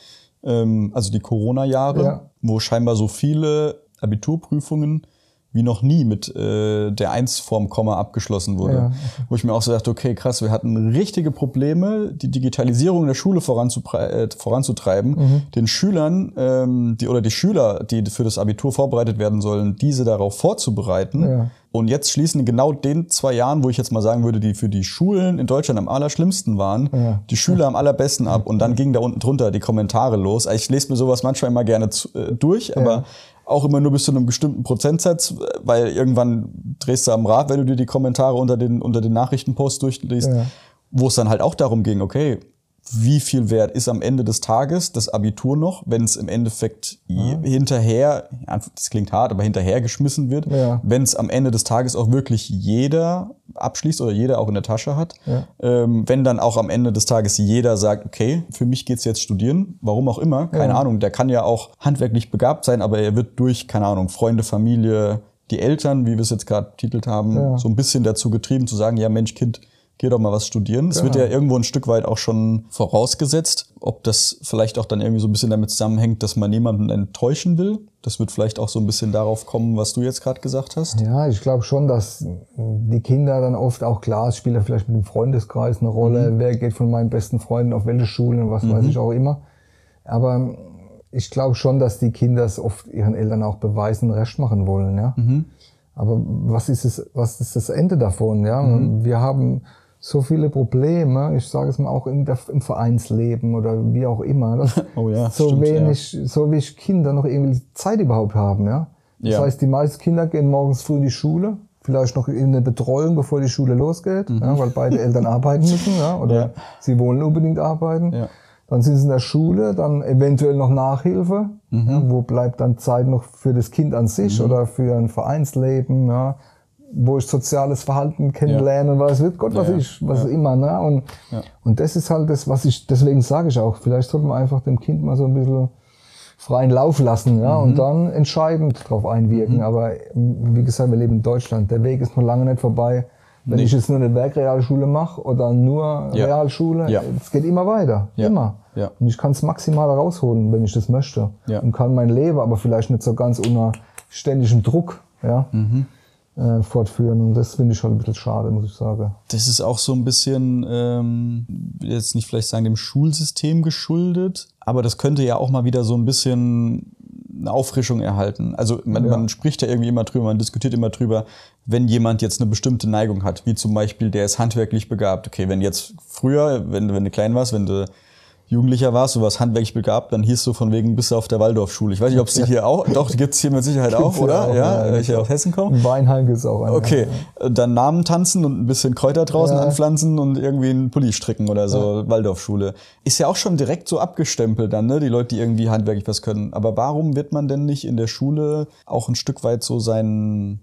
ähm, also die Corona-Jahre, Ja. wo scheinbar so viele Abiturprüfungen wie noch nie mit äh, der Eins vorm Komma abgeschlossen wurde. Ja, Wo ich mir auch so dachte, okay, krass, wir hatten richtige Probleme, die Digitalisierung der Schule äh, voranzutreiben, Mhm. den Schülern ähm, die, oder die Schüler, die für das Abitur vorbereitet werden sollen, diese darauf vorzubereiten. Ja. Und jetzt schließen genau den zwei Jahren, wo ich jetzt mal sagen würde, die für die Schulen in Deutschland am allerschlimmsten waren, Ja. die Schüler am allerbesten ab. Und dann ging da unten drunter die Kommentare los. Ich lese mir sowas manchmal immer gerne zu, äh, durch, aber auch immer nur bis zu einem bestimmten Prozentsatz, weil irgendwann drehst du am Rad, wenn du dir die Kommentare unter den, unter den Nachrichtenposts durchliest, ja. wo es dann halt auch darum ging, okay, wie viel wert ist am Ende des Tages das Abitur noch, wenn es im Endeffekt ja. hinterher, das klingt hart, aber hinterher geschmissen wird, ja. wenn es am Ende des Tages auch wirklich jeder abschließt oder jeder auch in der Tasche hat, ja. ähm, wenn dann auch am Ende des Tages jeder sagt, okay, für mich geht's jetzt studieren, warum auch immer, keine Ahnung, der kann ja auch handwerklich begabt sein, aber er wird durch, keine Ahnung, Freunde, Familie, die Eltern, wie wir es jetzt gerade titelt haben, so ein bisschen dazu getrieben zu sagen, ja Mensch, Kind, geh doch mal was studieren. Es genau. wird ja irgendwo ein Stück weit auch schon vorausgesetzt. Ob das vielleicht auch dann irgendwie so ein bisschen damit zusammenhängt, dass man niemanden enttäuschen will. Das wird vielleicht auch so ein bisschen darauf kommen, was du jetzt gerade gesagt hast. Ja, ich glaube schon, dass die Kinder dann oft auch klar, es spielt ja vielleicht mit dem Freundeskreis eine Rolle. Mhm. Wer geht von meinen besten Freunden auf welche Schulen und was mhm. weiß ich auch immer. Aber ich glaube schon, dass die Kinder es oft ihren Eltern auch beweisen, recht machen wollen, ja. Mhm. Aber was ist es, was ist das Ende davon, ja? Mhm. Wir haben so viele Probleme, ich sage es mal auch im, im Vereinsleben oder wie auch immer, dass oh ja, so stimmt, wenig, ja. so wenig Kinder noch irgendwie Zeit überhaupt haben, ja. Das ja. heißt, die meisten Kinder gehen morgens früh in die Schule, vielleicht noch in eine Betreuung, bevor die Schule losgeht, mhm. ja, weil beide Eltern arbeiten müssen, ja, oder ja. sie wollen unbedingt arbeiten. Ja. Dann sind sie in der Schule, dann eventuell noch Nachhilfe. Mhm. Ja, wo bleibt dann Zeit noch für das Kind an sich mhm. oder für ein Vereinsleben? Ja wo ich soziales Verhalten kennenlerne, ja. was wird Gott, was ja, ich, was ja. immer, ne? Und, ja. und das ist halt das, was ich, deswegen sage ich auch, vielleicht sollte man einfach dem Kind mal so ein bisschen freien Lauf lassen, ja, mhm. und dann entscheidend darauf einwirken. Mhm. Aber wie gesagt, wir leben in Deutschland. Der Weg ist noch lange nicht vorbei. Wenn nicht. ich jetzt nur eine Werkrealschule mache oder nur Realschule, es geht immer weiter. Immer. Ja. Und ich kann es maximal rausholen, wenn ich das möchte. Und kann mein Leben, aber vielleicht nicht so ganz unter ständigem Druck, ja. Mhm äh, fortführen. Und das finde ich schon ein bisschen schade, muss ich sagen. Das ist auch so ein bisschen, ähm, jetzt nicht vielleicht sagen, dem Schulsystem geschuldet, aber das könnte ja auch mal wieder so ein bisschen eine Auffrischung erhalten. Also man, ja. man spricht ja irgendwie immer drüber, man diskutiert immer drüber, wenn jemand jetzt eine bestimmte Neigung hat, wie zum Beispiel, der ist handwerklich begabt. Okay, wenn jetzt früher, wenn, wenn du klein warst, wenn du Jugendlicher warst, du warst handwerklich begabt, dann hieß du von wegen, bist du auf der Waldorfschule. Ich weiß nicht, ob es die hier auch, doch, die gibt's hier mit Sicherheit auch, oder? Auch, ja, ja, ich hier aus Hessen komme. Weinheim gibt's auch. Einen, okay, ja. dann Namen tanzen und ein bisschen Kräuter draußen ja. anpflanzen und irgendwie einen Pulli stricken oder so, ja. Waldorfschule. Ist ja auch schon direkt so abgestempelt dann, ne, die Leute, die irgendwie handwerklich was können. Aber warum wird man denn nicht in der Schule auch ein Stück weit so seinen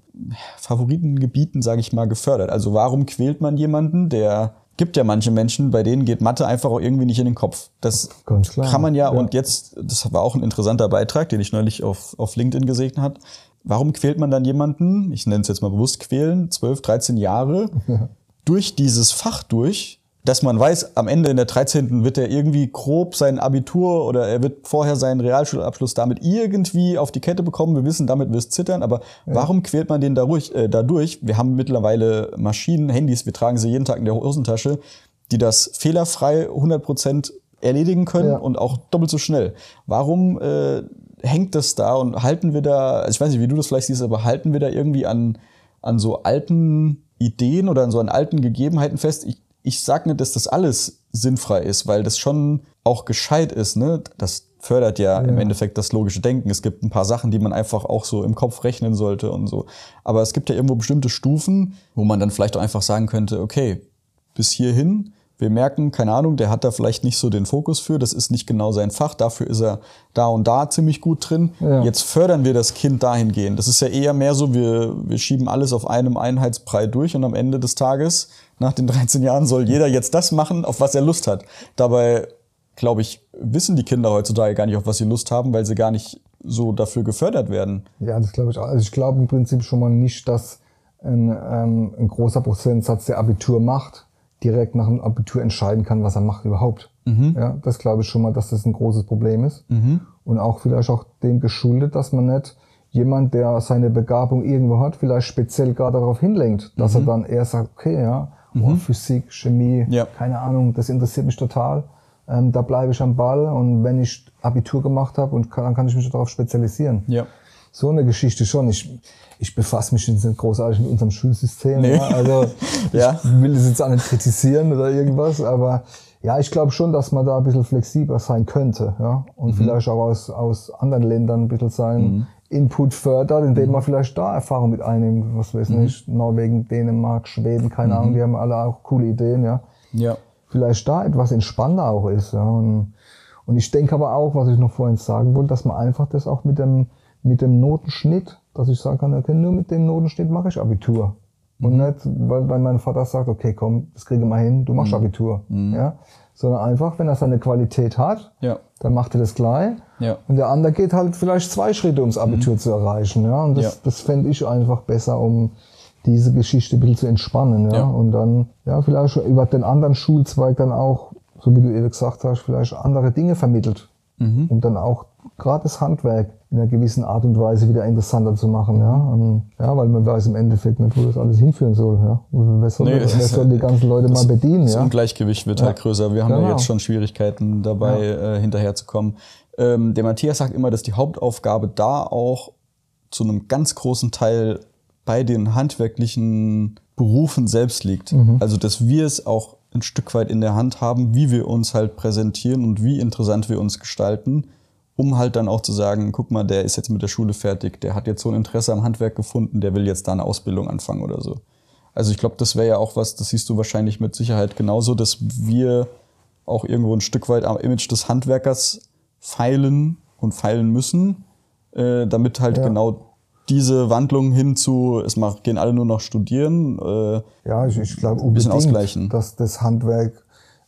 Favoritengebieten, sage ich mal, gefördert? Also warum quält man jemanden, der gibt ja manche Menschen, bei denen geht Mathe einfach auch irgendwie nicht in den Kopf. Das kann man ja, ja, und jetzt, das war auch ein interessanter Beitrag, den ich neulich auf, auf LinkedIn gesehen hat. Warum quält man dann jemanden, ich nenne es jetzt mal bewusst quälen, 12, 13 Jahre, ja. durch dieses Fach durch, dass man weiß, am Ende in der 13. wird er irgendwie grob sein Abitur oder er wird vorher seinen Realschulabschluss damit irgendwie auf die Kette bekommen. Wir wissen, damit wirst zittern, aber ja. warum quält man den dadurch, äh, dadurch? Wir haben mittlerweile Maschinen, Handys, wir tragen sie jeden Tag in der Hosentasche, die das fehlerfrei 100% erledigen können ja. und auch doppelt so schnell. Warum äh, hängt das da und halten wir da, also ich weiß nicht, wie du das vielleicht siehst, aber halten wir da irgendwie an, an so alten Ideen oder an so an alten Gegebenheiten fest? Ich ich sage nicht, dass das alles sinnfrei ist, weil das schon auch gescheit ist. Ne? Das fördert ja, ja, im Endeffekt das logische Denken. Es gibt ein paar Sachen, die man einfach auch so im Kopf rechnen sollte und so. Aber es gibt ja irgendwo bestimmte Stufen, wo man dann vielleicht auch einfach sagen könnte, okay, bis hierhin wir merken, keine Ahnung, der hat da vielleicht nicht so den Fokus für, das ist nicht genau sein Fach, dafür ist er da und da ziemlich gut drin. Ja. Jetzt fördern wir das Kind dahingehend. Das ist ja eher mehr so, wir, wir schieben alles auf einem Einheitsbrei durch und am Ende des Tages, nach den 13 Jahren, soll jeder jetzt das machen, auf was er Lust hat. Dabei, glaube ich, wissen die Kinder heutzutage gar nicht, auf was sie Lust haben, weil sie gar nicht so dafür gefördert werden. Ja, das glaube ich auch. Also ich glaube im Prinzip schon mal nicht, dass ein, ähm, ein großer Prozentsatz der Abitur macht direkt nach dem Abitur entscheiden kann, was er macht überhaupt. Mhm. Ja, das glaube ich schon mal, dass das ein großes Problem ist. Mhm. Und auch vielleicht auch dem geschuldet, dass man nicht jemand, der seine Begabung irgendwo hat, vielleicht speziell gerade darauf hinlenkt, dass mhm. er dann eher sagt, okay, ja, oh, mhm. Physik, Chemie, ja. keine Ahnung, das interessiert mich total. Ähm, da bleibe ich am Ball und wenn ich Abitur gemacht habe, und kann, dann kann ich mich darauf spezialisieren. Ja. So eine Geschichte schon. Ich, ich befasse mich nicht großartig mit unserem Schulsystem. Nee. Ja. Also ja. ich will es jetzt auch nicht kritisieren oder irgendwas, aber ja, ich glaube schon, dass man da ein bisschen flexibler sein könnte. Ja? Und mhm. vielleicht auch aus, aus anderen Ländern ein bisschen sein mhm. Input fördert, indem man vielleicht da Erfahrung mit einnimmt, was weiß nicht, Norwegen, Dänemark, Schweden, keine Ahnung, die haben alle auch coole Ideen, ja. Ja. Vielleicht da etwas entspannter auch ist, ja. Und, und ich denke aber auch, was ich noch vorhin sagen wollte, dass man einfach das auch mit dem, mit dem Notenschnitt, dass ich sagen kann, okay, nur mit dem Notenschnitt mache ich Abitur. Und nicht, weil, weil mein Vater sagt, okay, komm, das kriege ich mal hin, du machst Abitur. Ja? Sondern einfach, wenn er seine Qualität hat, Ja. dann macht er das gleich. Ja. Und der andere geht halt vielleicht zwei Schritte, ums Abitur zu erreichen. Ja? Und das, Ja. das fände ich einfach besser, um diese Geschichte ein bisschen zu entspannen. Ja? Ja. Und dann, ja, vielleicht über den anderen Schulzweig dann auch, so wie du eben gesagt hast, vielleicht andere Dinge vermittelt. Mhm. Und dann auch gerade das Handwerk in einer gewissen Art und Weise wieder interessanter zu machen. Ja, und, ja weil man weiß im Endeffekt nicht, wo das alles hinführen soll. Ja? Wer soll, Nee, wer soll ja- die ganzen Leute mal bedienen? Das Ja? Ungleichgewicht wird halt größer. Wir haben ja Genau. jetzt schon Schwierigkeiten dabei, äh, hinterherzukommen. Ähm, der Matthias sagt immer, dass die Hauptaufgabe da auch zu einem ganz großen Teil bei den handwerklichen Berufen selbst liegt. Also, dass wir es auch ein Stück weit in der Hand haben, wie wir uns halt präsentieren und wie interessant wir uns gestalten, um halt dann auch zu sagen, guck mal, der ist jetzt mit der Schule fertig, der hat jetzt so ein Interesse am Handwerk gefunden, der will jetzt da eine Ausbildung anfangen oder so. Also ich glaube, das wäre ja auch was, das siehst du wahrscheinlich mit Sicherheit genauso, dass wir auch irgendwo ein Stück weit am Image des Handwerkers feilen und feilen müssen, äh, damit halt Ja. genau diese Wandlung hin zu, es macht, gehen alle nur noch studieren. Äh, Ja, ich, ich glaube bisschen unbedingt, ausgleichen. dass das Handwerk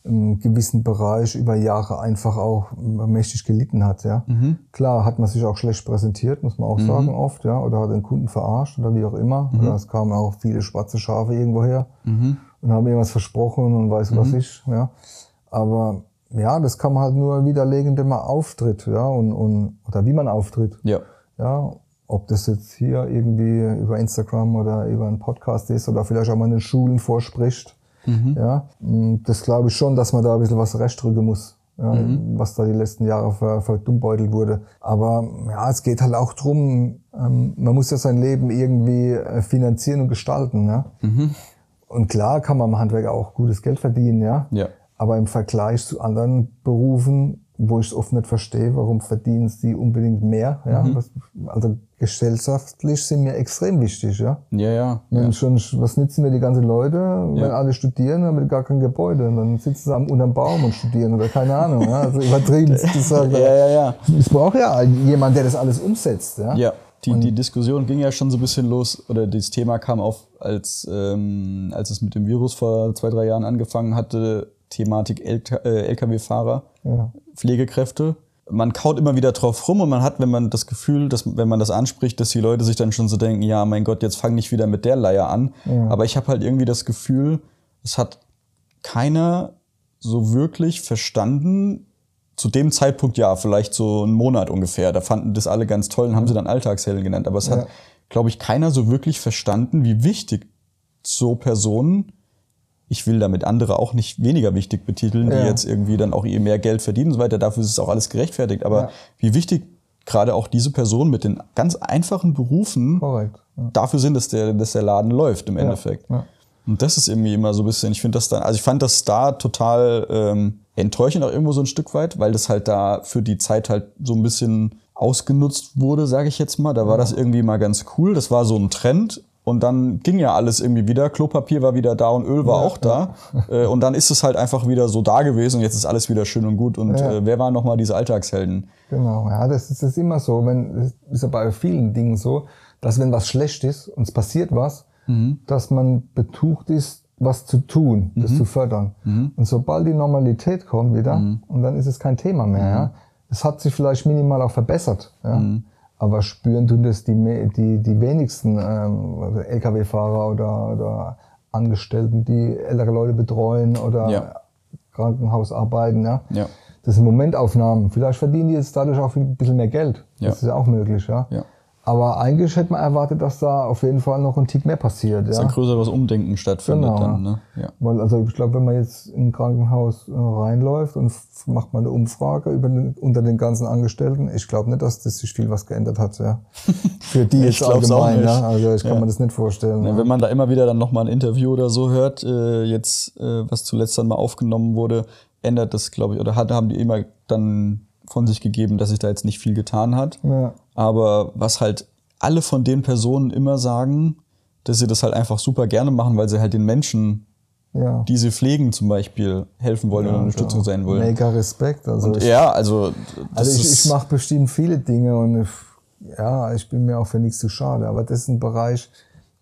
im gewissen Bereich über Jahre einfach auch mächtig gelitten hat. Ja. Mhm. Klar hat man sich auch schlecht präsentiert, muss man auch sagen oft, ja, oder hat den Kunden verarscht oder wie auch immer. Mhm. Oder es kamen auch viele schwarze Schafe irgendwo her und haben irgendwas versprochen und weiß Mhm. was ich. Ja. Aber ja, das kann man halt nur widerlegen, indem man auftritt, ja, und, und oder wie man auftritt. ja. Ja, ob das jetzt hier irgendwie über Instagram oder über einen Podcast ist oder vielleicht auch mal in den Schulen vorspricht. Ja, mm, das glaube ich schon, dass man da ein bisschen was rechtrücken muss. Ja, was da die letzten Jahre ver, verdummbeutel wurde. Aber ja, es geht halt auch drum, ähm, man muss ja sein Leben irgendwie äh, finanzieren und gestalten. Ja? Und klar kann man im Handwerk auch gutes Geld verdienen, ja. Ja. Aber im Vergleich zu anderen Berufen, wo ich es oft nicht verstehe, warum verdienen sie unbedingt mehr, ja. Was, also gesellschaftlich sind mir extrem wichtig, ja. Ja, ja. Wenn schon, was nützen mir die ganzen Leute, wenn Ja. alle studieren, haben wir gar kein Gebäude. Und dann sitzen sie am unterm Baum und studieren oder keine Ahnung. Ja? Also übertrieben gesagt. Ja, ja, ja. Es braucht ja jemand, der das alles umsetzt. Ja. Ja, die, die Diskussion ging ja schon so ein bisschen los, oder das Thema kam auf, als, ähm, als es mit dem Virus vor zwei, drei Jahren angefangen hatte, Thematik LK, äh, Lkw-Fahrer, Ja. Pflegekräfte. Man kaut immer wieder drauf rum und man hat, wenn man das Gefühl, dass wenn man das anspricht, dass die Leute sich dann schon so denken, ja, mein Gott, jetzt fang nicht wieder mit der Leier an. Aber ich habe halt irgendwie das Gefühl, es hat keiner so wirklich verstanden, zu dem Zeitpunkt ja, vielleicht so einen Monat ungefähr. Da fanden das alle ganz toll und haben sie dann Alltagshelden genannt. Aber es Ja. hat, glaube ich, keiner so wirklich verstanden, wie wichtig so Personen, ich will damit andere auch nicht weniger wichtig betiteln, die Ja. jetzt irgendwie dann auch ihr mehr Geld verdienen und so weiter. Dafür ist es auch alles gerechtfertigt. Aber Ja. wie wichtig gerade auch diese Personen mit den ganz einfachen Berufen. Ja. dafür sind, dass der, dass der Laden läuft im Endeffekt. Und das ist irgendwie immer so ein bisschen, ich finde das dann, also ich fand das da total ähm, enttäuschend auch irgendwo so ein Stück weit, weil das halt da für die Zeit halt so ein bisschen ausgenutzt wurde, sage ich jetzt mal. Da war das irgendwie mal ganz cool. Das war so ein Trend. Und dann ging ja alles irgendwie wieder. Klopapier war wieder da und Öl war auch da. Äh, und dann ist es halt einfach wieder so da gewesen und jetzt ist alles wieder schön und gut. Und Ja. äh, wer waren nochmal diese Alltagshelden? Genau, ja, das ist, das ist immer so. Wenn, das ist ja bei vielen Dingen so, dass wenn was schlecht ist und es passiert was, dass man betucht ist, was zu tun, das zu fördern. Und sobald die Normalität kommt wieder, und dann ist es kein Thema mehr. Ja. Es hat sich vielleicht minimal auch verbessert. Ja. Aber spüren tun das die, die, die wenigsten ähm, also Lkw-Fahrer oder, oder Angestellten, die ältere Leute betreuen oder Ja. Krankenhaus arbeiten. Ja. Ja. Das sind Momentaufnahmen. Vielleicht verdienen die jetzt dadurch auch ein bisschen mehr Geld. Ja. Das ist ja auch möglich, ja. Ja. Aber eigentlich hätte man erwartet, dass da auf jeden Fall noch ein Tick mehr passiert. Dass Ja? ein größeres Umdenken stattfindet Genau. dann. Ne? Ja. Weil, also ich glaube, wenn man jetzt in ein Krankenhaus äh, reinläuft und macht mal eine Umfrage über den, unter den ganzen Angestellten, ich glaube nicht, dass das sich viel was geändert hat. Ja. Für die jetzt allgemein. Ja? Also ich kann Ja. mir das nicht vorstellen. Ja. wenn man da immer wieder dann nochmal ein Interview oder so hört, äh, jetzt, äh, was zuletzt dann mal aufgenommen wurde, ändert das, glaube ich, oder hat, haben die immer dann von sich gegeben, dass sich da jetzt nicht viel getan hat. Ja. Aber was halt alle von den Personen immer sagen, dass sie das halt einfach super gerne machen, weil sie halt den Menschen, Ja. die sie pflegen zum Beispiel, helfen wollen und Unterstützung sein wollen. Mega Respekt. Also, ich, Ja, also also ich, ich mache bestimmt viele Dinge und ich, ja, ich bin mir auch für nichts zu schade. Aber das ist ein Bereich,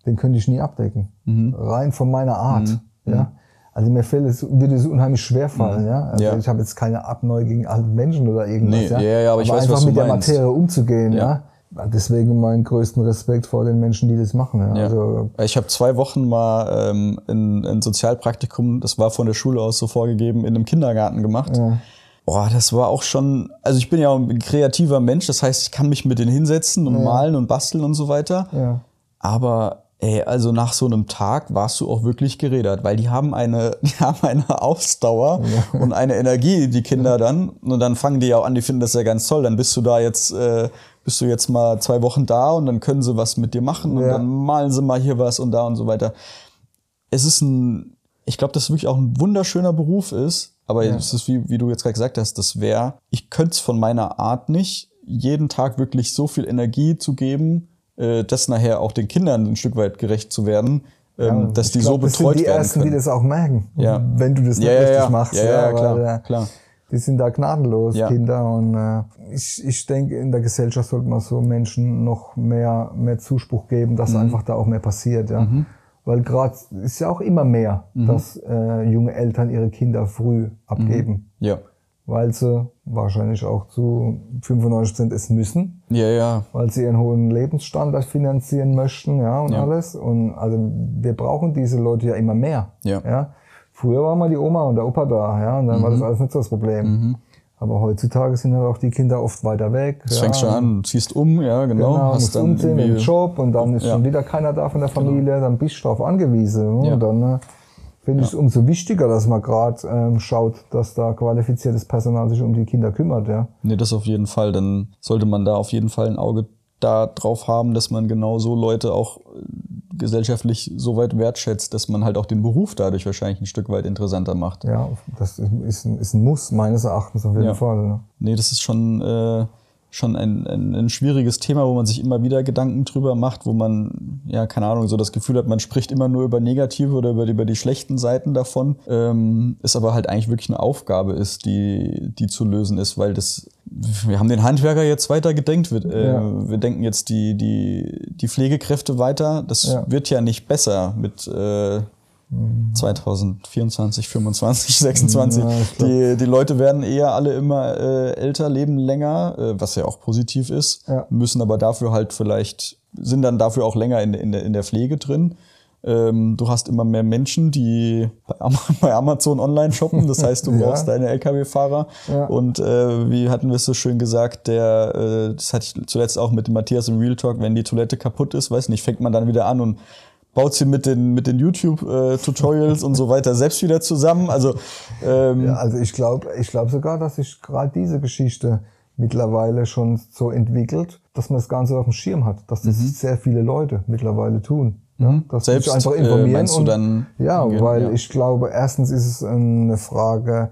den könnte ich nie abdecken. Mhm. Rein von meiner Art. Ja. Also mir fällt es, würde es unheimlich schwer fallen, ja. Also Mhm. Ja. ich habe jetzt keine Abneu gegen alle Menschen oder irgendwas, Nee, ja. ja, ja, aber ich weiß, einfach was mit der. Materie umzugehen, ja. Ja. Deswegen meinen größten Respekt vor den Menschen, die das machen. Ja. Ja. Also, Ich habe zwei Wochen mal ähm, ein, ein Sozialpraktikum, das war von der Schule aus so vorgegeben, in einem Kindergarten gemacht. ja. Boah, das war auch schon, also ich bin ja auch ein kreativer Mensch, das heißt, ich kann mich mit denen hinsetzen und malen und basteln und so weiter. Ja. Aber ey, also nach so einem Tag warst du auch wirklich gerädert, weil die haben eine, die haben eine Ausdauer und eine Energie, die Kinder dann. Und dann fangen die ja auch an, die finden das ja ganz toll. Dann bist du da jetzt, äh, bist du jetzt mal zwei Wochen da und dann können sie was mit dir machen und Ja. dann malen sie mal hier was und da und so weiter. Es ist ein, ich glaube, dass es wirklich auch ein wunderschöner Beruf ist. Aber es ist wie, wie du jetzt gerade gesagt hast, das wäre, ich könnte es von meiner Art nicht, jeden Tag wirklich so viel Energie zu geben, das nachher auch den Kindern ein Stück weit gerecht zu werden, ähm, dass Ich die glaub, so das betreut sind die werden Ersten, können. die das auch merken, Ja. wenn du das nicht Ja, ja, richtig ja. machst. Ja, ja, klar, weil, äh, klar. Die sind da gnadenlos, Ja. Kinder. Und äh, ich, ich denke, in der Gesellschaft sollte man so Menschen noch mehr, mehr Zuspruch geben, Mhm. dass einfach da auch mehr passiert. Ja. Weil gerade ist ja auch immer mehr, Mhm. dass äh, junge Eltern ihre Kinder früh abgeben. ja. Weil sie wahrscheinlich auch zu 95 Prozent es müssen ja, ja, weil sie ihren hohen Lebensstandard finanzieren möchten, ja, und Ja. alles. Und also wir brauchen diese Leute ja immer mehr. Ja. Früher war mal die Oma und der Opa da, ja, und dann war das Mhm. alles nicht so das Problem. Aber heutzutage sind halt auch die Kinder oft weiter weg. das ja, fängst schon an, ziehst um, ja, genau, Genau, hast musst dann umziehen irgendwie, Job und dann ist Ja. schon wieder keiner da von der Familie, dann bist du darauf angewiesen. Ja. Und dann finde ich es umso wichtiger, dass man gerade ähm, schaut, dass da qualifiziertes Personal sich um die Kinder kümmert, ja. Nee, das auf jeden Fall. Dann sollte man da auf jeden Fall ein Auge da drauf haben, dass man genau so Leute auch äh, gesellschaftlich so weit wertschätzt, dass man halt auch den Beruf dadurch wahrscheinlich ein Stück weit interessanter macht. Ja, das ist ein, ist ein Muss meines Erachtens auf jeden Ja. Fall. Ne? Nee, das ist schon, äh, schon ein, ein, ein schwieriges Thema, wo man sich immer wieder Gedanken drüber macht, wo man, ja, keine Ahnung, so das Gefühl hat, man spricht immer nur über negative oder über, über die schlechten Seiten davon, ähm, es aber halt eigentlich wirklich eine Aufgabe ist, die, die zu lösen ist, weil das, wir haben den Handwerker jetzt weiter gedenkt, wir, äh, Ja. wir denken jetzt die, die, die Pflegekräfte weiter, das Ja. wird ja nicht besser mit, äh, 2024, 25, 26. Ja, die, die Leute werden eher alle immer äh, älter, leben länger, äh, was ja auch positiv ist, Ja. müssen aber dafür halt vielleicht, sind dann dafür auch länger in, in, der, in der Pflege drin. Ähm, du hast immer mehr Menschen, die bei Am- bei Amazon online shoppen, das heißt, du Ja. brauchst deine Lkw-Fahrer. Ja. Und äh, wie hatten wir es so schön gesagt, der, äh, das hatte ich zuletzt auch mit dem Matthias im Real Talk, wenn die Toilette kaputt ist, weiß nicht, fängt man dann wieder an und baut sie mit den, mit den YouTube-Tutorials und so weiter selbst wieder zusammen. Also ähm, Ja, also ich glaube ich glaub sogar, dass sich gerade diese Geschichte mittlerweile schon so entwickelt, dass man das Ganze auf dem Schirm hat, dass das sehr viele Leute mittlerweile tun. Ja, dass sie Mhm. Selbst, sich einfach äh, informieren du und, dann ja, hingehen? weil Ja. ich glaube, erstens ist es eine Frage,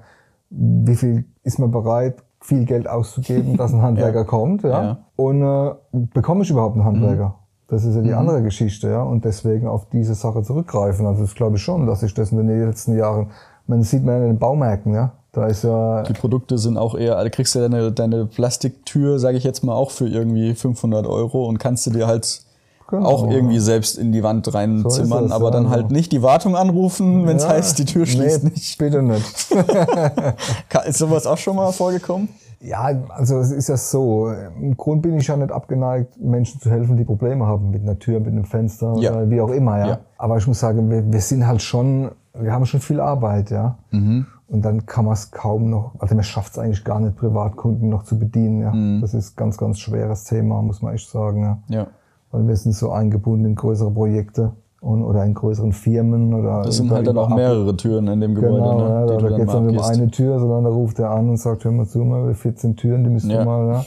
wie viel ist man bereit, viel Geld auszugeben, dass ein Handwerker kommt, ja, Ja. und äh, bekomme ich überhaupt einen Handwerker? Das ist ja die Mhm. andere Geschichte, ja, und deswegen auf diese Sache zurückgreifen. Also das glaube ich schon, dass sich das in den letzten Jahren, man sieht man ja in den Baumärkten, ja, da ist ja Die Produkte sind auch eher, also kriegst du deine, deine Plastiktür, sage ich jetzt mal, auch für irgendwie 500 Euro und kannst du dir halt Genau, auch irgendwie selbst in die Wand reinzimmern, So aber ja, dann genau. halt nicht die Wartung anrufen, wenn es Ja, heißt, die Tür schließt nee, nicht. bitte nicht. Ist sowas auch schon mal vorgekommen? Ja, also es ist ja so. Im Grund bin ich ja nicht abgeneigt, Menschen zu helfen, die Probleme haben mit einer Tür, mit einem Fenster Ja. oder wie auch immer, ja. Ja. Aber ich muss sagen, wir, wir sind halt schon, wir haben schon viel Arbeit, ja. Mhm. Und dann kann man es kaum noch, also man schafft es eigentlich gar nicht, Privatkunden noch zu bedienen, ja. Mhm. Das ist ganz, ganz schweres Thema, muss man echt sagen, ja. Ja. Weil wir sind so eingebunden in größere Projekte und, oder in größeren Firmen oder. Das sind halt dann auch mehrere Türen in dem Gebäude, Genau, ne, ja, die da, geht es dann um eine Tür, sondern da ruft er an und sagt, hör mal zu, mal, wir 14 Türen, die müssen Ja. wir mal, ja.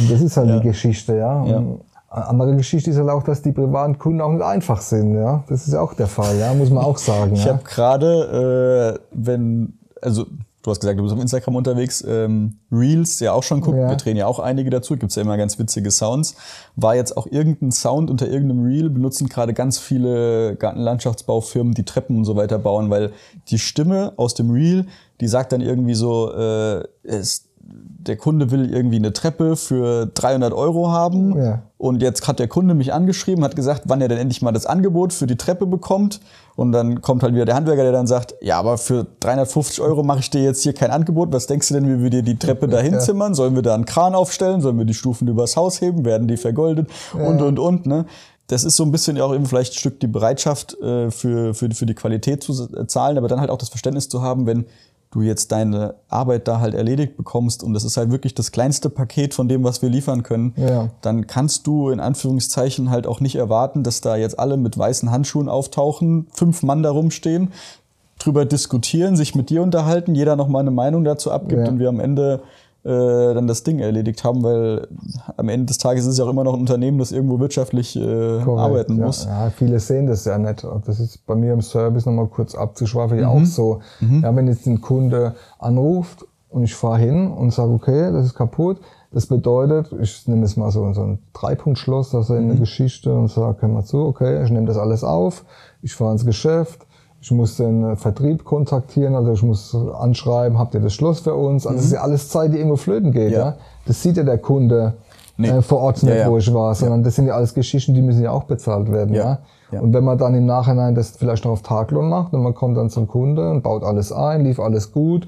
Und das ist halt Ja. die Geschichte, ja. Ja. Eine andere Geschichte ist halt auch, dass die privaten Kunden auch nicht einfach sind, ja. Das ist ja auch der Fall, ja, muss man auch sagen, Ich ja. habe gerade, äh, wenn, also du hast gesagt, du bist auf Instagram unterwegs, ähm, Reels ja auch schon guckt, Ja. wir drehen ja auch einige dazu, gibt's ja immer ganz witzige Sounds. War jetzt auch irgendein Sound unter irgendeinem Reel, benutzen gerade ganz viele Gartenlandschaftsbaufirmen, die Treppen und so weiter bauen, weil die Stimme aus dem Reel, die sagt dann irgendwie so, äh, es, der Kunde will irgendwie eine Treppe für 300 Euro haben Ja. und jetzt hat der Kunde mich angeschrieben, hat gesagt, wann er denn endlich mal das Angebot für die Treppe bekommt. Und dann kommt halt wieder der Handwerker, der dann sagt, ja, aber für 350 Euro mache ich dir jetzt hier kein Angebot. Was denkst du denn, wie wir dir die Treppe dahin Ja. zimmern? Sollen wir da einen Kran aufstellen? Sollen wir die Stufen übers Haus heben? Werden die vergoldet? Und, und, und. Ne? Das ist so ein bisschen ja auch eben vielleicht ein Stück die Bereitschaft äh, für, für, für die Qualität zu äh, zahlen, aber dann halt auch das Verständnis zu haben, wenn du jetzt deine Arbeit da halt erledigt bekommst und das ist halt wirklich das kleinste Paket von dem, was wir liefern können, Ja. dann kannst du in Anführungszeichen halt auch nicht erwarten, dass da jetzt alle mit weißen Handschuhen auftauchen, fünf Mann da rumstehen, drüber diskutieren, sich mit dir unterhalten, jeder noch mal eine Meinung dazu abgibt Ja. und wir am Ende dann das Ding erledigt haben, weil am Ende des Tages ist es ja auch immer noch ein Unternehmen, das irgendwo wirtschaftlich äh, Korrekt, arbeiten muss. Ja, viele sehen das ja nicht. Das ist bei mir im Service nochmal kurz abzuschweifen Mhm. auch so. Ja, wenn jetzt ein Kunde anruft und ich fahre hin und sage, okay, das ist kaputt, das bedeutet, ich nehme jetzt mal so, so ein Dreipunktschloss, das ist Mhm. eine Geschichte und sage, hör mal zu, okay, ich nehme das alles auf, ich fahre ins Geschäft, ich muss den äh, Vertrieb kontaktieren, also ich muss anschreiben, habt ihr das Schloss für uns? Also das ist ja alles Zeit, die irgendwo flöten geht. Ja. Ja. Das sieht ja der Kunde Nee. äh, vor Ort Ja, nicht, ja. wo ich war, sondern das sind ja alles Geschichten, die müssen ja auch bezahlt werden. Ja. Ja. Ja. Und wenn man dann im Nachhinein das vielleicht noch auf Taglohn macht und man kommt dann zum Kunde und baut alles ein, lief alles gut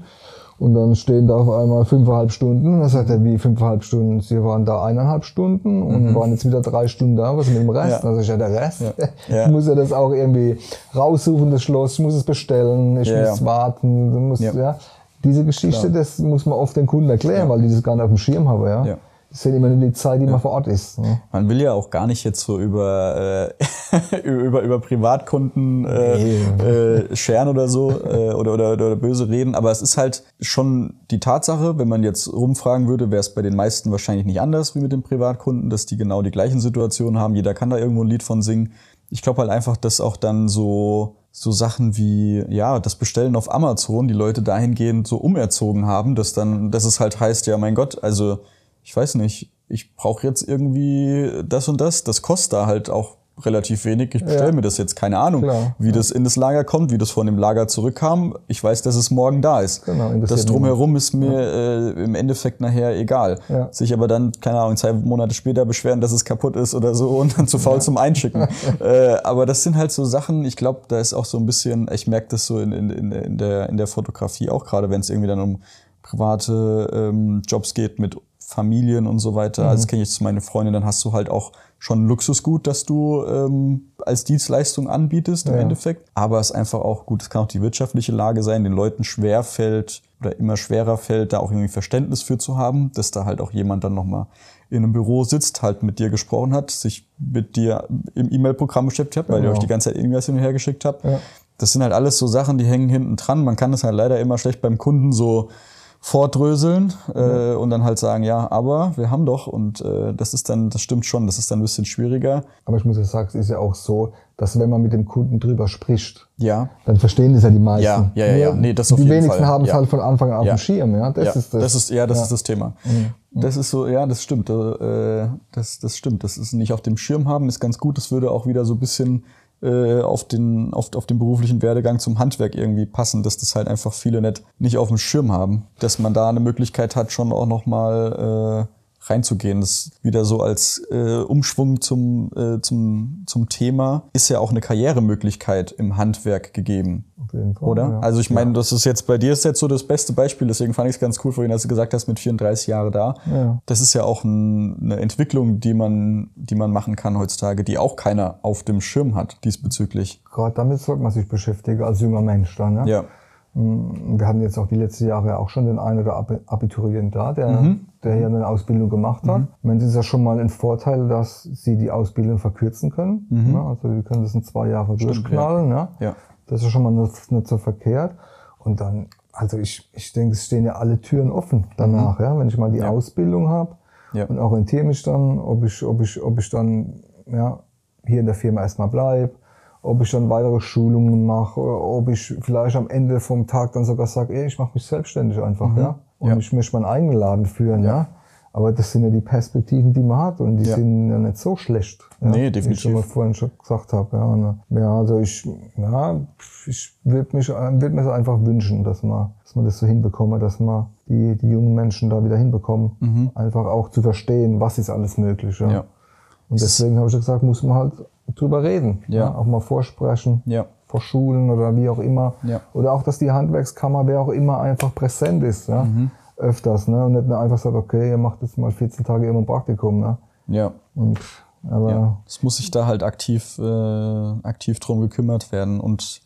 und dann stehen da auf einmal fünfeinhalb Stunden und dann sagt er, wie fünfeinhalb Stunden? Sie waren da eineinhalb Stunden und waren jetzt wieder drei Stunden da, was mit dem Rest? Mhm. Ja. Also ich ja der Rest. Ja. Ich muss ja das auch irgendwie raussuchen, das Schloss, ich muss es bestellen, ich Ja, muss ja. warten, du musst, Ja. ja. Diese Geschichte, das muss man oft den Kunden erklären, weil die das gar nicht auf dem Schirm haben, ja. Ja. Das sind immer nur die Zeit, die man vor Ort ist. Ne? Man will ja auch gar nicht jetzt so über, äh, über, über Privatkunden äh, äh, scheren oder so äh, oder, oder, oder böse reden, aber es ist halt schon die Tatsache, wenn man jetzt rumfragen würde, wäre es bei den meisten wahrscheinlich nicht anders wie mit den Privatkunden, dass die genau die gleichen Situationen haben. Jeder kann da irgendwo ein Lied von singen. Ich glaube halt einfach, dass auch dann so so Sachen wie ja das Bestellen auf Amazon die Leute dahingehend so umerzogen haben, dass dann dass es halt heißt ja mein Gott also ich weiß nicht, ich brauche jetzt irgendwie das und das. Das kostet da halt auch relativ wenig. Ich bestelle Ja. mir das jetzt, keine Ahnung, Klar, wie das in das Lager kommt, wie das von dem Lager zurückkam. Ich weiß, dass es morgen da ist. Genau, das drumherum ist mir äh, im Endeffekt nachher egal. Ja. Sich aber dann, keine Ahnung, zwei Monate später beschweren, dass es kaputt ist oder so und dann zu faul zum Einschicken. äh, aber das sind halt so Sachen, ich glaube, da ist auch so ein bisschen, ich merke das so in, in, in, in, der, in der Fotografie auch gerade, wenn es irgendwie dann um private ähm, Jobs geht mit Familien und so weiter. Also das kenne ich zu meine Freundin, dann hast du halt auch schon ein Luxusgut, das du ähm, als Dienstleistung anbietest im Ja. Endeffekt. Aber es ist einfach auch gut, es kann auch die wirtschaftliche Lage sein, den Leuten schwer fällt oder immer schwerer fällt, da auch irgendwie Verständnis für zu haben, dass da halt auch jemand dann nochmal in einem Büro sitzt, halt mit dir gesprochen hat, sich mit dir im E-Mail-Programm beschäftigt hat, weil ihr Genau. euch die ganze Zeit irgendwas hin und her geschickt habt. Ja. Das sind halt alles so Sachen, die hängen hinten dran. Man kann das halt leider immer schlecht beim Kunden so vordröseln äh, und dann halt sagen, ja, aber wir haben doch und äh, das ist dann, das stimmt schon, das ist dann ein bisschen schwieriger. Aber ich muss ja sagen, es ist ja auch so, dass wenn man mit dem Kunden drüber spricht, Ja, dann verstehen das ja die meisten. Ja, ja, ja, ja. Nee, das auf die jeden wenigsten haben es Ja. halt von Anfang an auf Ja. dem Schirm. Ja, das ja, ist das. das ist, ja, das. Mhm. ist das Thema. Das ist so, ja, das stimmt. Äh, das, das stimmt. Das ist nicht auf dem Schirm haben, ist ganz gut. Das würde auch wieder so ein bisschen äh, auf den, auf, auf den beruflichen Werdegang zum Handwerk irgendwie passen, dass das halt einfach viele nicht, nicht auf dem Schirm haben. Dass man da eine Möglichkeit hat, schon auch nochmal äh, reinzugehen. Das ist wieder so als äh, Umschwung zum, äh, zum, zum Thema ist ja auch eine Karrieremöglichkeit im Handwerk gegeben. Auf jeden Fall, Oder? Ja. Also ich meine, das ist jetzt bei dir ist jetzt so das beste Beispiel, deswegen fand ich es ganz cool vorhin, als du gesagt hast, mit 34 Jahre da. Ja. Das ist ja auch ein, eine Entwicklung, die man, die man machen kann heutzutage, die auch keiner auf dem Schirm hat diesbezüglich. Gerade damit sollte man sich beschäftigen als junger Mensch dann. Ja? Ja. Wir hatten jetzt auch die letzten Jahre auch schon den einen oder Ab- Abiturient da, der, Mhm. Der hier eine Ausbildung gemacht hat. Meine, das ist ja schon mal ein Vorteil, dass sie die Ausbildung verkürzen können. Ja, also sie können das in zwei Jahre durchknallen. Ja. Mhm. Ja. Das ist schon mal nicht, nicht so verkehrt. Und dann, also ich, ich denke, es stehen ja alle Türen offen danach, ja, wenn ich mal die Ausbildung habe Mhm. Ja. und orientiere mich dann, ob ich, ob ich, ob ich dann ja, hier in der Firma erstmal bleibe ob ich dann weitere Schulungen mache oder ob ich vielleicht am Ende vom Tag dann sogar sage, ey, ich mache mich selbstständig einfach, ja. Und Ja. ich möchte meinen eigenen Laden führen, ja. Aber das sind ja die Perspektiven, die man hat und die Ja. sind ja nicht so schlecht. Ja, Nee, Wie ich definitiv. schon mal vorhin schon gesagt habe. Ja, und, ja also ich, ja, ich würde mich, würd mir so einfach wünschen, dass man, dass man das so hinbekomme, dass man die, die jungen Menschen da wieder hinbekommen, einfach auch zu verstehen, was ist alles möglich. Ja. Mhm. Ja. Und deswegen habe ich ja gesagt, muss man halt drüber reden. Ja. Auch mal vorsprechen. Ja. Vor Schulen oder wie auch immer. Ja. Oder auch, dass die Handwerkskammer, wer auch immer, einfach präsent ist. Ja? Mhm. Öfters. Ne? Und nicht einfach sagt, okay, ihr macht jetzt mal 14 Tage immer ein Praktikum. Ne? Ja. Und, aber Ja. Es muss sich da halt aktiv, äh, aktiv drum gekümmert werden. Und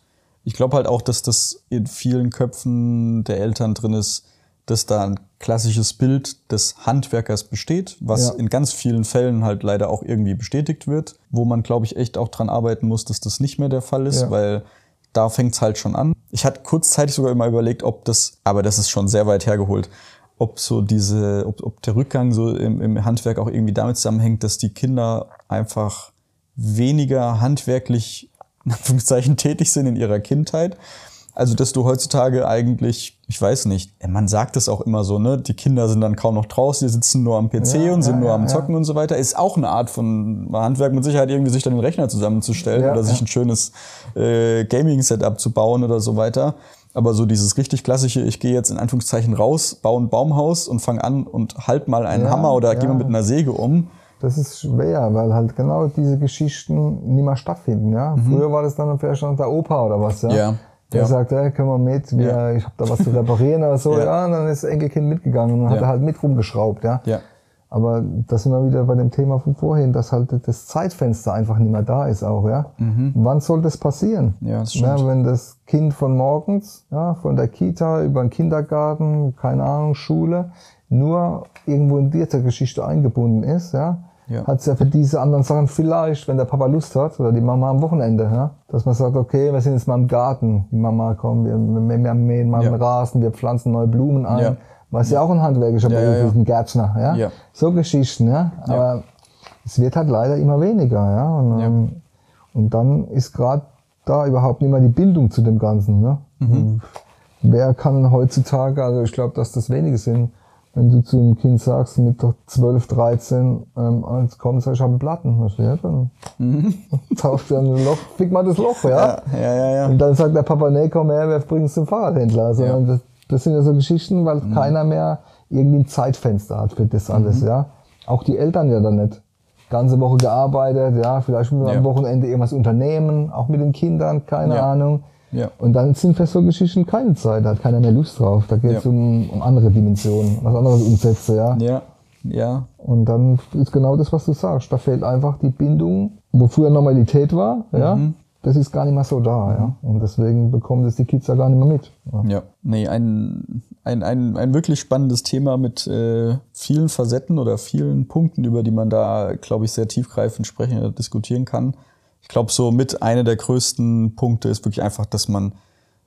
ich glaube halt auch, dass das in vielen Köpfen der Eltern drin ist, dass da ein klassisches Bild des Handwerkers besteht, was Ja. in ganz vielen Fällen halt leider auch irgendwie bestätigt wird, wo man, glaube ich, echt auch dran arbeiten muss, dass das nicht mehr der Fall ist, Ja. weil da fängt's halt schon an. Ich hatte kurzzeitig sogar immer überlegt, ob das, aber das ist schon sehr weit hergeholt, ob so diese, ob, ob der Rückgang so im, im Handwerk auch irgendwie damit zusammenhängt, dass die Kinder einfach weniger handwerklich in Anführungszeichen tätig sind in ihrer Kindheit. Also, dass du heutzutage eigentlich, ich weiß nicht, man sagt es auch immer so, ne, die Kinder sind dann kaum noch draußen, die sitzen nur am PC Ja, und sind ja, nur ja, am ja. Zocken und so weiter. Ist auch eine Art von Handwerk mit Sicherheit, irgendwie sich dann den Rechner zusammenzustellen Ja, oder sich ja. ein schönes äh, Gaming-Setup zu bauen oder so weiter. Aber so dieses richtig klassische, ich gehe jetzt in Anführungszeichen raus, baue ein Baumhaus und fange an und halt mal einen Ja, Hammer oder ja. gehe mal mit einer Säge um. das ist schwer, weil halt genau diese Geschichten nicht mehr stattfinden. Ja? Früher war das dann vielleicht schon der Opa oder was. Ja. Mhm. Ja, Der ja. sagt, hey, können wir mit, wir, Ja. ich habe da was zu reparieren oder so. Ja. ja. und dann ist das Enkelkind mitgegangen und hat Ja. er halt mit rumgeschraubt. Ja. Ja. Aber da sind wir wieder bei dem Thema von vorhin, dass halt das Zeitfenster einfach nicht mehr da ist auch, ja. Wann soll das passieren? Mhm. Ja, das stimmt. wenn das Kind von morgens, ja, von der Kita über den Kindergarten, keine Ahnung, Schule, nur irgendwo in diese Geschichte eingebunden ist, ja, Ja. hat es ja für diese anderen Sachen vielleicht, wenn der Papa Lust hat oder die Mama am Wochenende, ja, dass man sagt, okay, wir sind jetzt mal im Garten, die Mama kommt, wir, wir, wir mähen mal Ja. den Rasen, wir pflanzen neue Blumen ein, Ja. was ja auch ein handwerklicher Beruf ist, ein Gärtner, ja. Ja. So Geschichten, ja. Aber es wird halt leider immer weniger, ja. Und, ähm, und dann ist gerade da überhaupt nicht mehr die Bindung zu dem Ganzen, ne? Mhm. Wer kann heutzutage, also ich glaube, dass das wenige sind, wenn du zu einem Kind sagst, mit 12, 13, ähm, jetzt komm, sag ich, habe einen Platten. Was ja, dann tauscht du ein Loch, fick mal das Loch, ja. Mhm. Ja, ja, ja, ja. Und dann sagt der Papa, nee, komm her, wir bringen es zum Fahrradhändler. Sondern das, das sind ja so Geschichten, weil Mhm. keiner mehr irgendwie ein Zeitfenster hat für das alles, ja. Auch die Eltern ja dann nicht. Ganze Woche gearbeitet, ja, vielleicht müssen wir Ja. am Wochenende irgendwas unternehmen, auch mit den Kindern, keine Ja. Ahnung. Ja. Und dann sind für so Geschichten keine Zeit, da hat keiner mehr Lust drauf. Da geht es Ja. um, um andere Dimensionen, was anderes umsetzen, ja. Ja, ja, Und dann ist genau das, was du sagst. Da fehlt einfach die Bindung, wo früher Normalität war, ja. Mhm. Das ist gar nicht mehr so da, ja. Und deswegen bekommen das die Kids ja gar nicht mehr mit. Ja. Ja, nee, ein, ein, ein, ein wirklich spannendes Thema mit äh, vielen Facetten oder vielen Punkten, über die man da, glaube ich, sehr tiefgreifend sprechen oder diskutieren kann. Ich glaube, so mit einer der größten Punkte ist wirklich einfach, dass man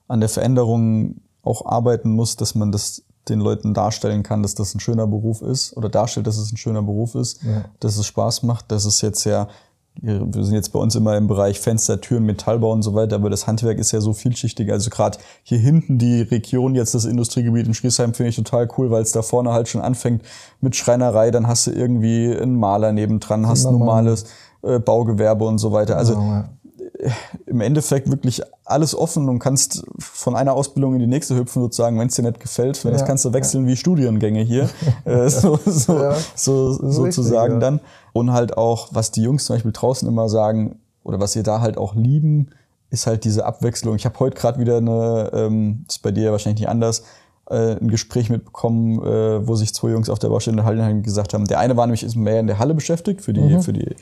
an der Veränderung auch arbeiten muss, dass man das den Leuten darstellen kann, dass das ein schöner Beruf ist oder darstellt, dass es ein schöner Beruf ist, Ja. dass es Spaß macht, dass es jetzt ja, wir sind jetzt bei uns immer im Bereich Fenster, Türen, Metallbau und so weiter, aber das Handwerk ist ja so vielschichtig. Also gerade hier hinten die Region, jetzt das Industriegebiet in Schriesheim, finde ich total cool, weil es da vorne halt schon anfängt mit Schreinerei, dann hast du irgendwie einen Maler nebendran, hast Zimmermann. normales äh, Baugewerbe und so weiter. Also Genau, ja. im Endeffekt wirklich alles offen und kannst von einer Ausbildung in die nächste hüpfen sozusagen, wenn es dir nicht gefällt. Wenn das Ja, kannst du wechseln wie Studiengänge hier, äh, so, so, Ja, so sozusagen richtig, ja. dann. Und halt auch, was die Jungs zum Beispiel draußen immer sagen oder was sie da halt auch lieben, ist halt diese Abwechslung. Ich habe heute gerade wieder eine, ähm, ist bei dir ja wahrscheinlich nicht anders, äh, ein Gespräch mitbekommen, äh, wo sich zwei Jungs auf der Baustelle in der Halle gesagt haben. Der eine war nämlich ist mehr in der Halle beschäftigt für die, Mhm. für die,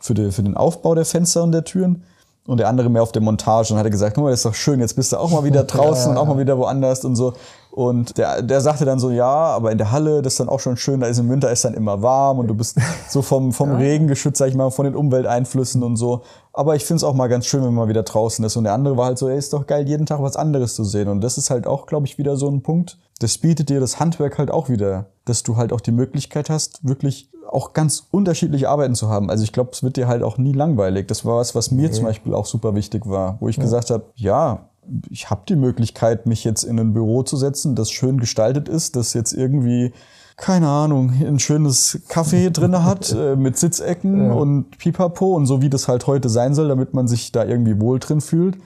für die, für den Aufbau der Fenster und der Türen. Und der andere mehr auf der Montage und hat er gesagt, guck mal, das ist doch schön, jetzt bist du auch mal wieder draußen und auch mal wieder woanders und so. Und der, der sagte dann so, ja, aber in der Halle, das ist dann auch schon schön, da ist im Winter ist dann immer warm und du bist so vom, vom Regen geschützt, sag ich mal, von den Umwelteinflüssen und so. Aber ich finde es auch mal ganz schön, wenn man mal wieder draußen ist. Und der andere war halt so, ey, ist doch geil, jeden Tag was anderes zu sehen. Und das ist halt auch, glaube ich, wieder so ein Punkt. Das bietet dir das Handwerk halt auch wieder. dass du halt auch die Möglichkeit hast, wirklich auch ganz unterschiedliche Arbeiten zu haben. Also ich glaube, es wird dir halt auch nie langweilig. Das war was, was mir zum Beispiel auch super wichtig war, wo ich ja. gesagt habe, ja, ich habe die Möglichkeit, mich jetzt in ein Büro zu setzen, das schön gestaltet ist, das jetzt irgendwie keine Ahnung, ein schönes Café drin hat äh, mit Sitzecken ja. und Pipapo und so wie das halt heute sein soll, damit man sich da irgendwie wohl drin fühlt.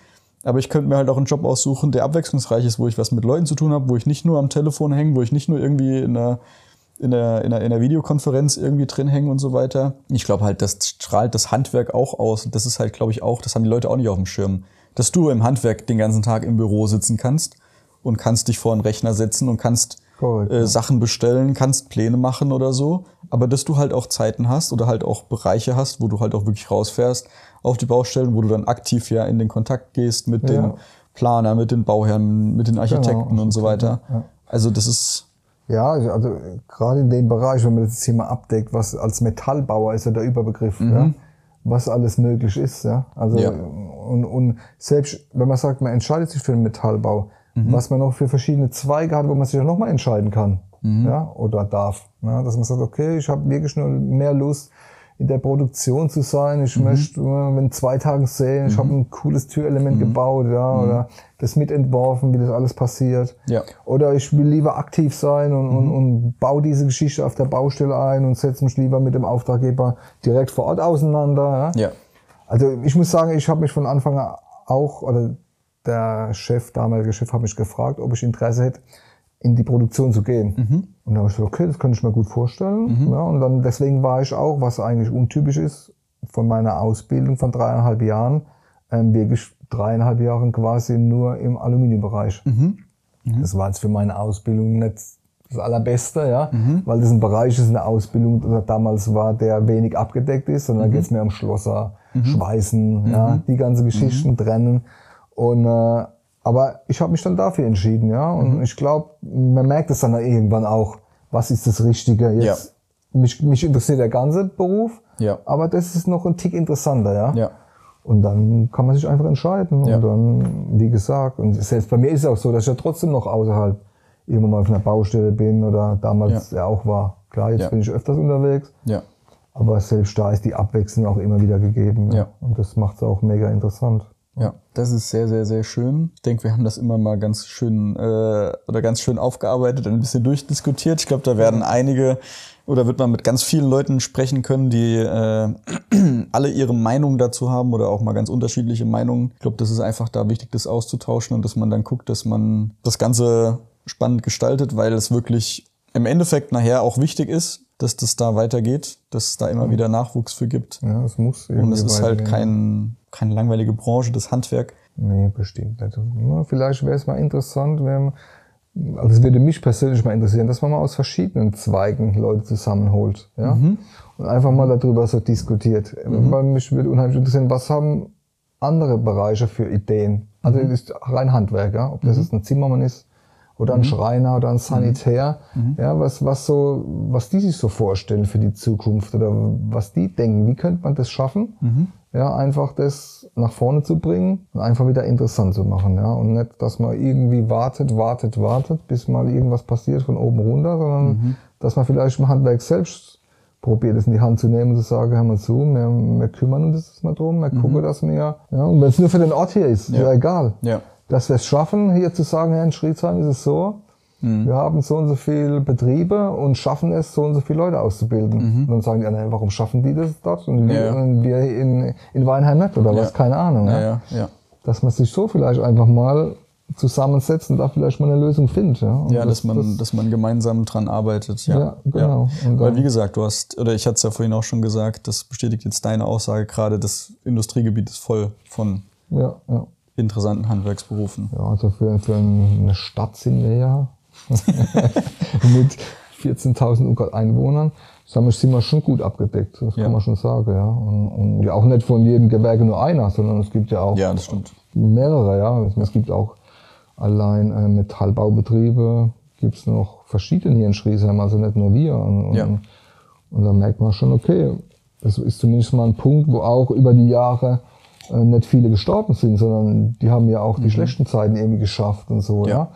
Aber ich könnte mir halt auch einen Job aussuchen, der abwechslungsreich ist, wo ich was mit Leuten zu tun habe, wo ich nicht nur am Telefon hänge, wo ich nicht nur irgendwie in einer, in der, in der, in der Videokonferenz irgendwie drin hänge und so weiter. Ich glaube halt, das strahlt das Handwerk auch aus. Und das ist halt, glaube ich, auch, das haben die Leute auch nicht auf dem Schirm. Dass du im Handwerk den ganzen Tag im Büro sitzen kannst und kannst dich vor einen Rechner setzen und kannst Correct, äh, ja. Sachen bestellen, kannst Pläne machen oder so, aber dass du halt auch Zeiten hast oder halt auch Bereiche hast, wo du halt auch wirklich rausfährst auf die Baustellen, wo du dann aktiv ja in den Kontakt gehst mit ja. dem Planer, mit den Bauherren, mit den Architekten genau, und so weiter. Ja. Also das ist ja, also, also gerade in dem Bereich, wenn man das Thema abdeckt, was als Metallbauer ist ja der Überbegriff, mhm. ja, was alles möglich ist, ja. Also ja. Und, und selbst wenn man sagt, man entscheidet sich für den Metallbau, mhm. was man noch für verschiedene Zweige hat, wo man sich auch nochmal entscheiden kann mhm. ja, oder darf. Ja, dass man sagt, okay, ich habe wirklich nur mehr Lust, in der Produktion zu sein. Ich mhm. möchte, wenn zwei Tagen sehen, ich mhm. habe ein cooles Türelement mhm. gebaut, ja, mhm. oder das mitentworfen, wie das alles passiert. Ja. Oder ich will lieber aktiv sein und, und, mhm. und baue diese Geschichte auf der Baustelle ein und setze mich lieber mit dem Auftraggeber direkt vor Ort auseinander. Ja. ja. Also ich muss sagen, ich habe mich von Anfang an auch, oder der Chef, damalige Chef, hat mich gefragt, ob ich Interesse hätte, in die Produktion zu gehen. Mhm. Und da habe ich gesagt, okay, das könnte ich mir gut vorstellen. Mhm. Ja, und dann deswegen war ich auch, was eigentlich untypisch ist, von meiner Ausbildung von dreieinhalb Jahren, ähm, wirklich dreieinhalb Jahren quasi nur im Aluminiumbereich. Mhm. mhm. Das war jetzt für meine Ausbildung nicht das Allerbeste, ja, mhm. weil das ein Bereich ist in der Ausbildung, oder damals war, der wenig abgedeckt ist, sondern mhm. geht es mehr um Schlosser, mhm. Schweißen, ja, die ganze Geschichten trennen. Und äh, aber ich habe mich dann dafür entschieden, ja. Und mhm. ich glaube, man merkt es dann irgendwann auch, was ist das Richtige. Jetzt, ja. mich, mich interessiert der ganze Beruf, ja. aber das ist noch ein Tick interessanter, ja. ja. Und dann kann man sich einfach entscheiden. Ja. Und dann, wie gesagt, und selbst bei mir ist es auch so, dass ich ja trotzdem noch außerhalb irgendwann mal auf einer Baustelle bin oder damals ja, ja auch war. Klar, jetzt bin ich öfters unterwegs. Ja. Aber selbst da ist die Abwechslung auch immer wieder gegeben. Ja. Und das macht es auch mega interessant. Ja, das ist sehr, sehr, sehr schön. Ich denke, wir haben das immer mal ganz schön äh, oder ganz schön aufgearbeitet, ein bisschen durchdiskutiert. Ich glaube, da werden einige oder wird man mit ganz vielen Leuten sprechen können, die äh, alle ihre Meinung dazu haben oder auch mal ganz unterschiedliche Meinungen. Ich glaube, das ist einfach da wichtig, das auszutauschen und dass man dann guckt, dass man das Ganze spannend gestaltet, weil es wirklich im Endeffekt nachher auch wichtig ist, dass das da weitergeht, dass es da immer wieder Nachwuchs für gibt. Ja, es muss. Und es ist halt kein, keine langweilige Branche, das Handwerk. Nee, bestimmt nicht. Vielleicht wäre es mal interessant, wenn, also es würde mich persönlich mal interessieren, dass man mal aus verschiedenen Zweigen Leute zusammenholt, ja. Mhm. Und einfach mal darüber so diskutiert. Mhm. Weil mich würde unheimlich interessieren, was haben andere Bereiche für Ideen? Also mhm. ist rein Handwerk, ja. Ob das mhm. jetzt ein Zimmermann ist, oder ein mhm. Schreiner oder ein Sanitär, mhm. mhm. ja, was, was so, was die sich so vorstellen für die Zukunft oder was die denken, wie könnte man das schaffen, mhm. ja, einfach das nach vorne zu bringen und einfach wieder interessant zu machen, ja, und nicht, dass man irgendwie wartet, wartet, wartet, bis mal irgendwas passiert von oben runter, sondern mhm. dass man vielleicht im Handwerk selbst probiert es in die Hand zu nehmen und zu sagen, hör mal zu, wir, wir kümmern uns jetzt mal drum, wir gucken, dass wir, ja, und wenn es nur für den Ort hier ist, ja. ist ja egal. Ja dass wir es schaffen, hier zu sagen, ja, in Schriesheim ist es so, mhm. wir haben so und so viele Betriebe und schaffen es, so und so viele Leute auszubilden. Mhm. Und dann sagen die anderen, warum schaffen die das dort und wir, ja. und wir in, in Weinheim nicht oder was, keine Ahnung. Dass man sich so vielleicht einfach mal zusammensetzt und da vielleicht mal eine Lösung findet. Ja, ja das, dass, man, das, dass man gemeinsam dran arbeitet. Ja, ja genau. Ja. Weil wie gesagt, du hast, oder ich hatte es ja vorhin auch schon gesagt, das bestätigt jetzt deine Aussage gerade, das Industriegebiet ist voll von ja, ja interessanten Handwerksberufen. Ja, also für, für eine Stadt sind wir ja mit 14.000 Einwohnern, sind wir schon gut abgedeckt, das ja. kann man schon sagen. Ja. Und, und, ja auch nicht von jedem Gewerke nur einer, sondern es gibt ja auch ja, mehrere. Ja. Es gibt auch allein äh, Metallbaubetriebe, gibt es noch verschiedene hier in Schriesheim, also nicht nur wir. Und, ja. und da merkt man schon, okay, das ist zumindest mal ein Punkt, wo auch über die Jahre äh, nicht viele gestorben sind, sondern die haben ja auch die mhm. schlechten Zeiten irgendwie geschafft und so, ja. ja.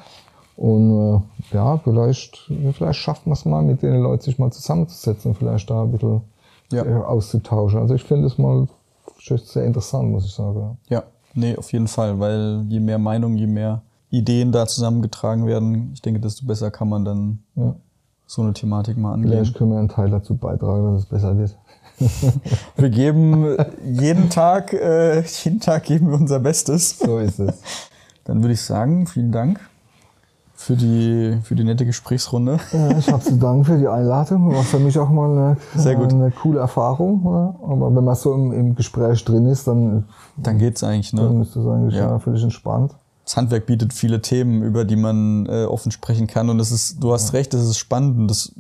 Und äh, ja, vielleicht, vielleicht schafft man es mal, mit den Leuten sich mal zusammenzusetzen und vielleicht da ein bisschen Ja. äh, auszutauschen. Also ich finde es mal sehr interessant, muss ich sagen. Ja, nee, auf jeden Fall, weil je mehr Meinungen, je mehr Ideen da zusammengetragen werden, ich denke, desto besser kann man dann Ja. so eine Thematik mal angehen. Vielleicht können wir einen Teil dazu beitragen, dass es besser wird. Wir geben jeden Tag, äh, jeden Tag geben wir unser Bestes. So ist es. Dann würde ich sagen, vielen Dank für die, für die nette Gesprächsrunde. Ja, ich habe zu danken für die Einladung. War für mich auch mal eine, eine coole Erfahrung. Aber wenn man so im, im Gespräch drin ist, dann, Dann geht's eigentlich, dann ne? ist das eigentlich ja. völlig entspannt. Das Handwerk bietet viele Themen, über die man äh, offen sprechen kann. Und das ist, du hast recht, das ist spannend. Und das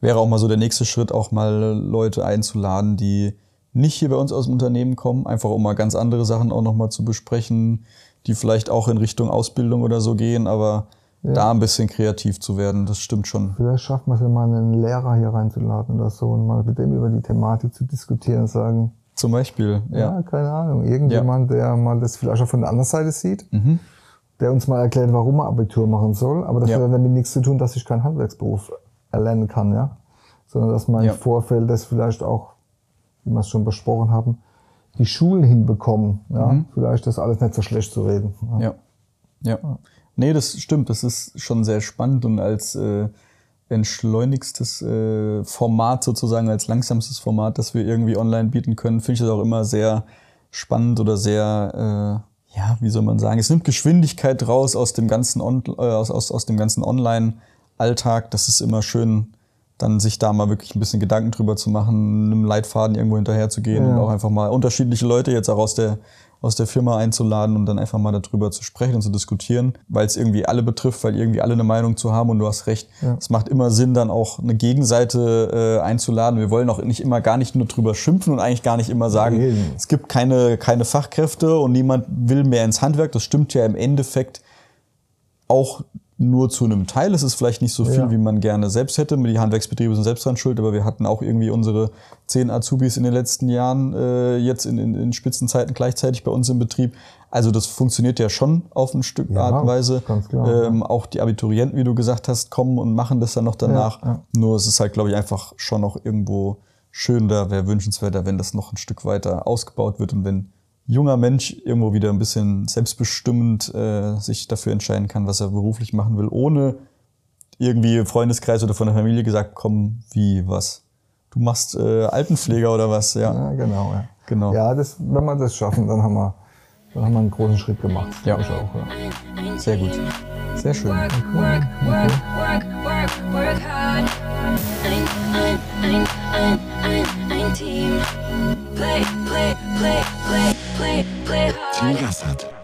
wäre auch mal so der nächste Schritt, auch mal Leute einzuladen, die nicht hier bei uns aus dem Unternehmen kommen, einfach um mal ganz andere Sachen auch nochmal zu besprechen, die vielleicht auch in Richtung Ausbildung oder so gehen, aber da ein bisschen kreativ zu werden, das stimmt schon. Vielleicht schafft man es ja mal, einen Lehrer hier reinzuladen oder so und mal mit dem über die Thematik zu diskutieren und sagen, Zum Beispiel, ja, ja. keine Ahnung, irgendjemand, der mal das vielleicht auch von der anderen Seite sieht, Mhm. der uns mal erklärt, warum er Abitur machen soll. Aber das Ja. hat ja damit nichts zu tun, dass ich keinen Handwerksberuf erlernen kann, ja. Sondern dass man Ja. im Vorfeld das vielleicht auch, wie wir es schon besprochen haben, die Schulen hinbekommen, ja. Vielleicht das alles nicht so schlecht zu reden. Mhm. Ja. Ja. Nee, das stimmt. Das ist schon sehr spannend und als äh, entschleunigstes äh, Format sozusagen, als langsamstes Format, das wir irgendwie online bieten können, finde ich das auch immer sehr spannend oder sehr, äh, ja, wie soll man sagen, es nimmt Geschwindigkeit raus aus dem ganzen, On äh, aus, aus, aus dem ganzen Online-Alltag. Das ist immer schön, dann sich da mal wirklich ein bisschen Gedanken drüber zu machen, einem Leitfaden irgendwo hinterher zu gehen Ja. und auch einfach mal unterschiedliche Leute jetzt auch aus der aus der Firma einzuladen und dann einfach mal darüber zu sprechen und zu diskutieren, weil es irgendwie alle betrifft, weil irgendwie alle eine Meinung zu haben und du hast recht. Ja. Es macht immer Sinn, dann auch eine Gegenseite äh, einzuladen. Wir wollen auch nicht immer gar nicht nur drüber schimpfen und eigentlich gar nicht immer sagen, Eben. es gibt keine, keine Fachkräfte und niemand will mehr ins Handwerk. Das stimmt ja im Endeffekt auch nur zu einem Teil. Es ist vielleicht nicht so viel, Ja. wie man gerne selbst hätte. Die Handwerksbetriebe sind selbst dran schuld, aber wir hatten auch irgendwie unsere zehn Azubis in den letzten Jahren äh, jetzt in, in, in Spitzenzeiten gleichzeitig bei uns im Betrieb. Also das funktioniert ja schon auf ein Stück Ja, Art und Weise. ganz klar, ähm, Auch die Abiturienten, wie du gesagt hast, kommen und machen das dann noch danach. Ja, ja. Nur es ist halt, glaube ich, einfach schon noch irgendwo schön da, wäre wünschenswerter, wenn das noch ein Stück weiter ausgebaut wird und wenn junger Mensch irgendwo wieder ein bisschen selbstbestimmend äh, sich dafür entscheiden kann, was er beruflich machen will, ohne irgendwie Freundeskreis oder von der Familie gesagt bekommen, wie, was? Du machst äh, Altenpfleger oder was? Ja, Ja, genau, ja. genau. Ja, das, wenn wir das schaffen, dann haben wir, dann haben wir einen großen Schritt gemacht. Ja. Ich auch, ja. Sehr gut. Sehr schön. work, work, work, work, work, work hard. Ein, ein, ein, ein, ein, ein Team. Play, play, play, play, play, play hard.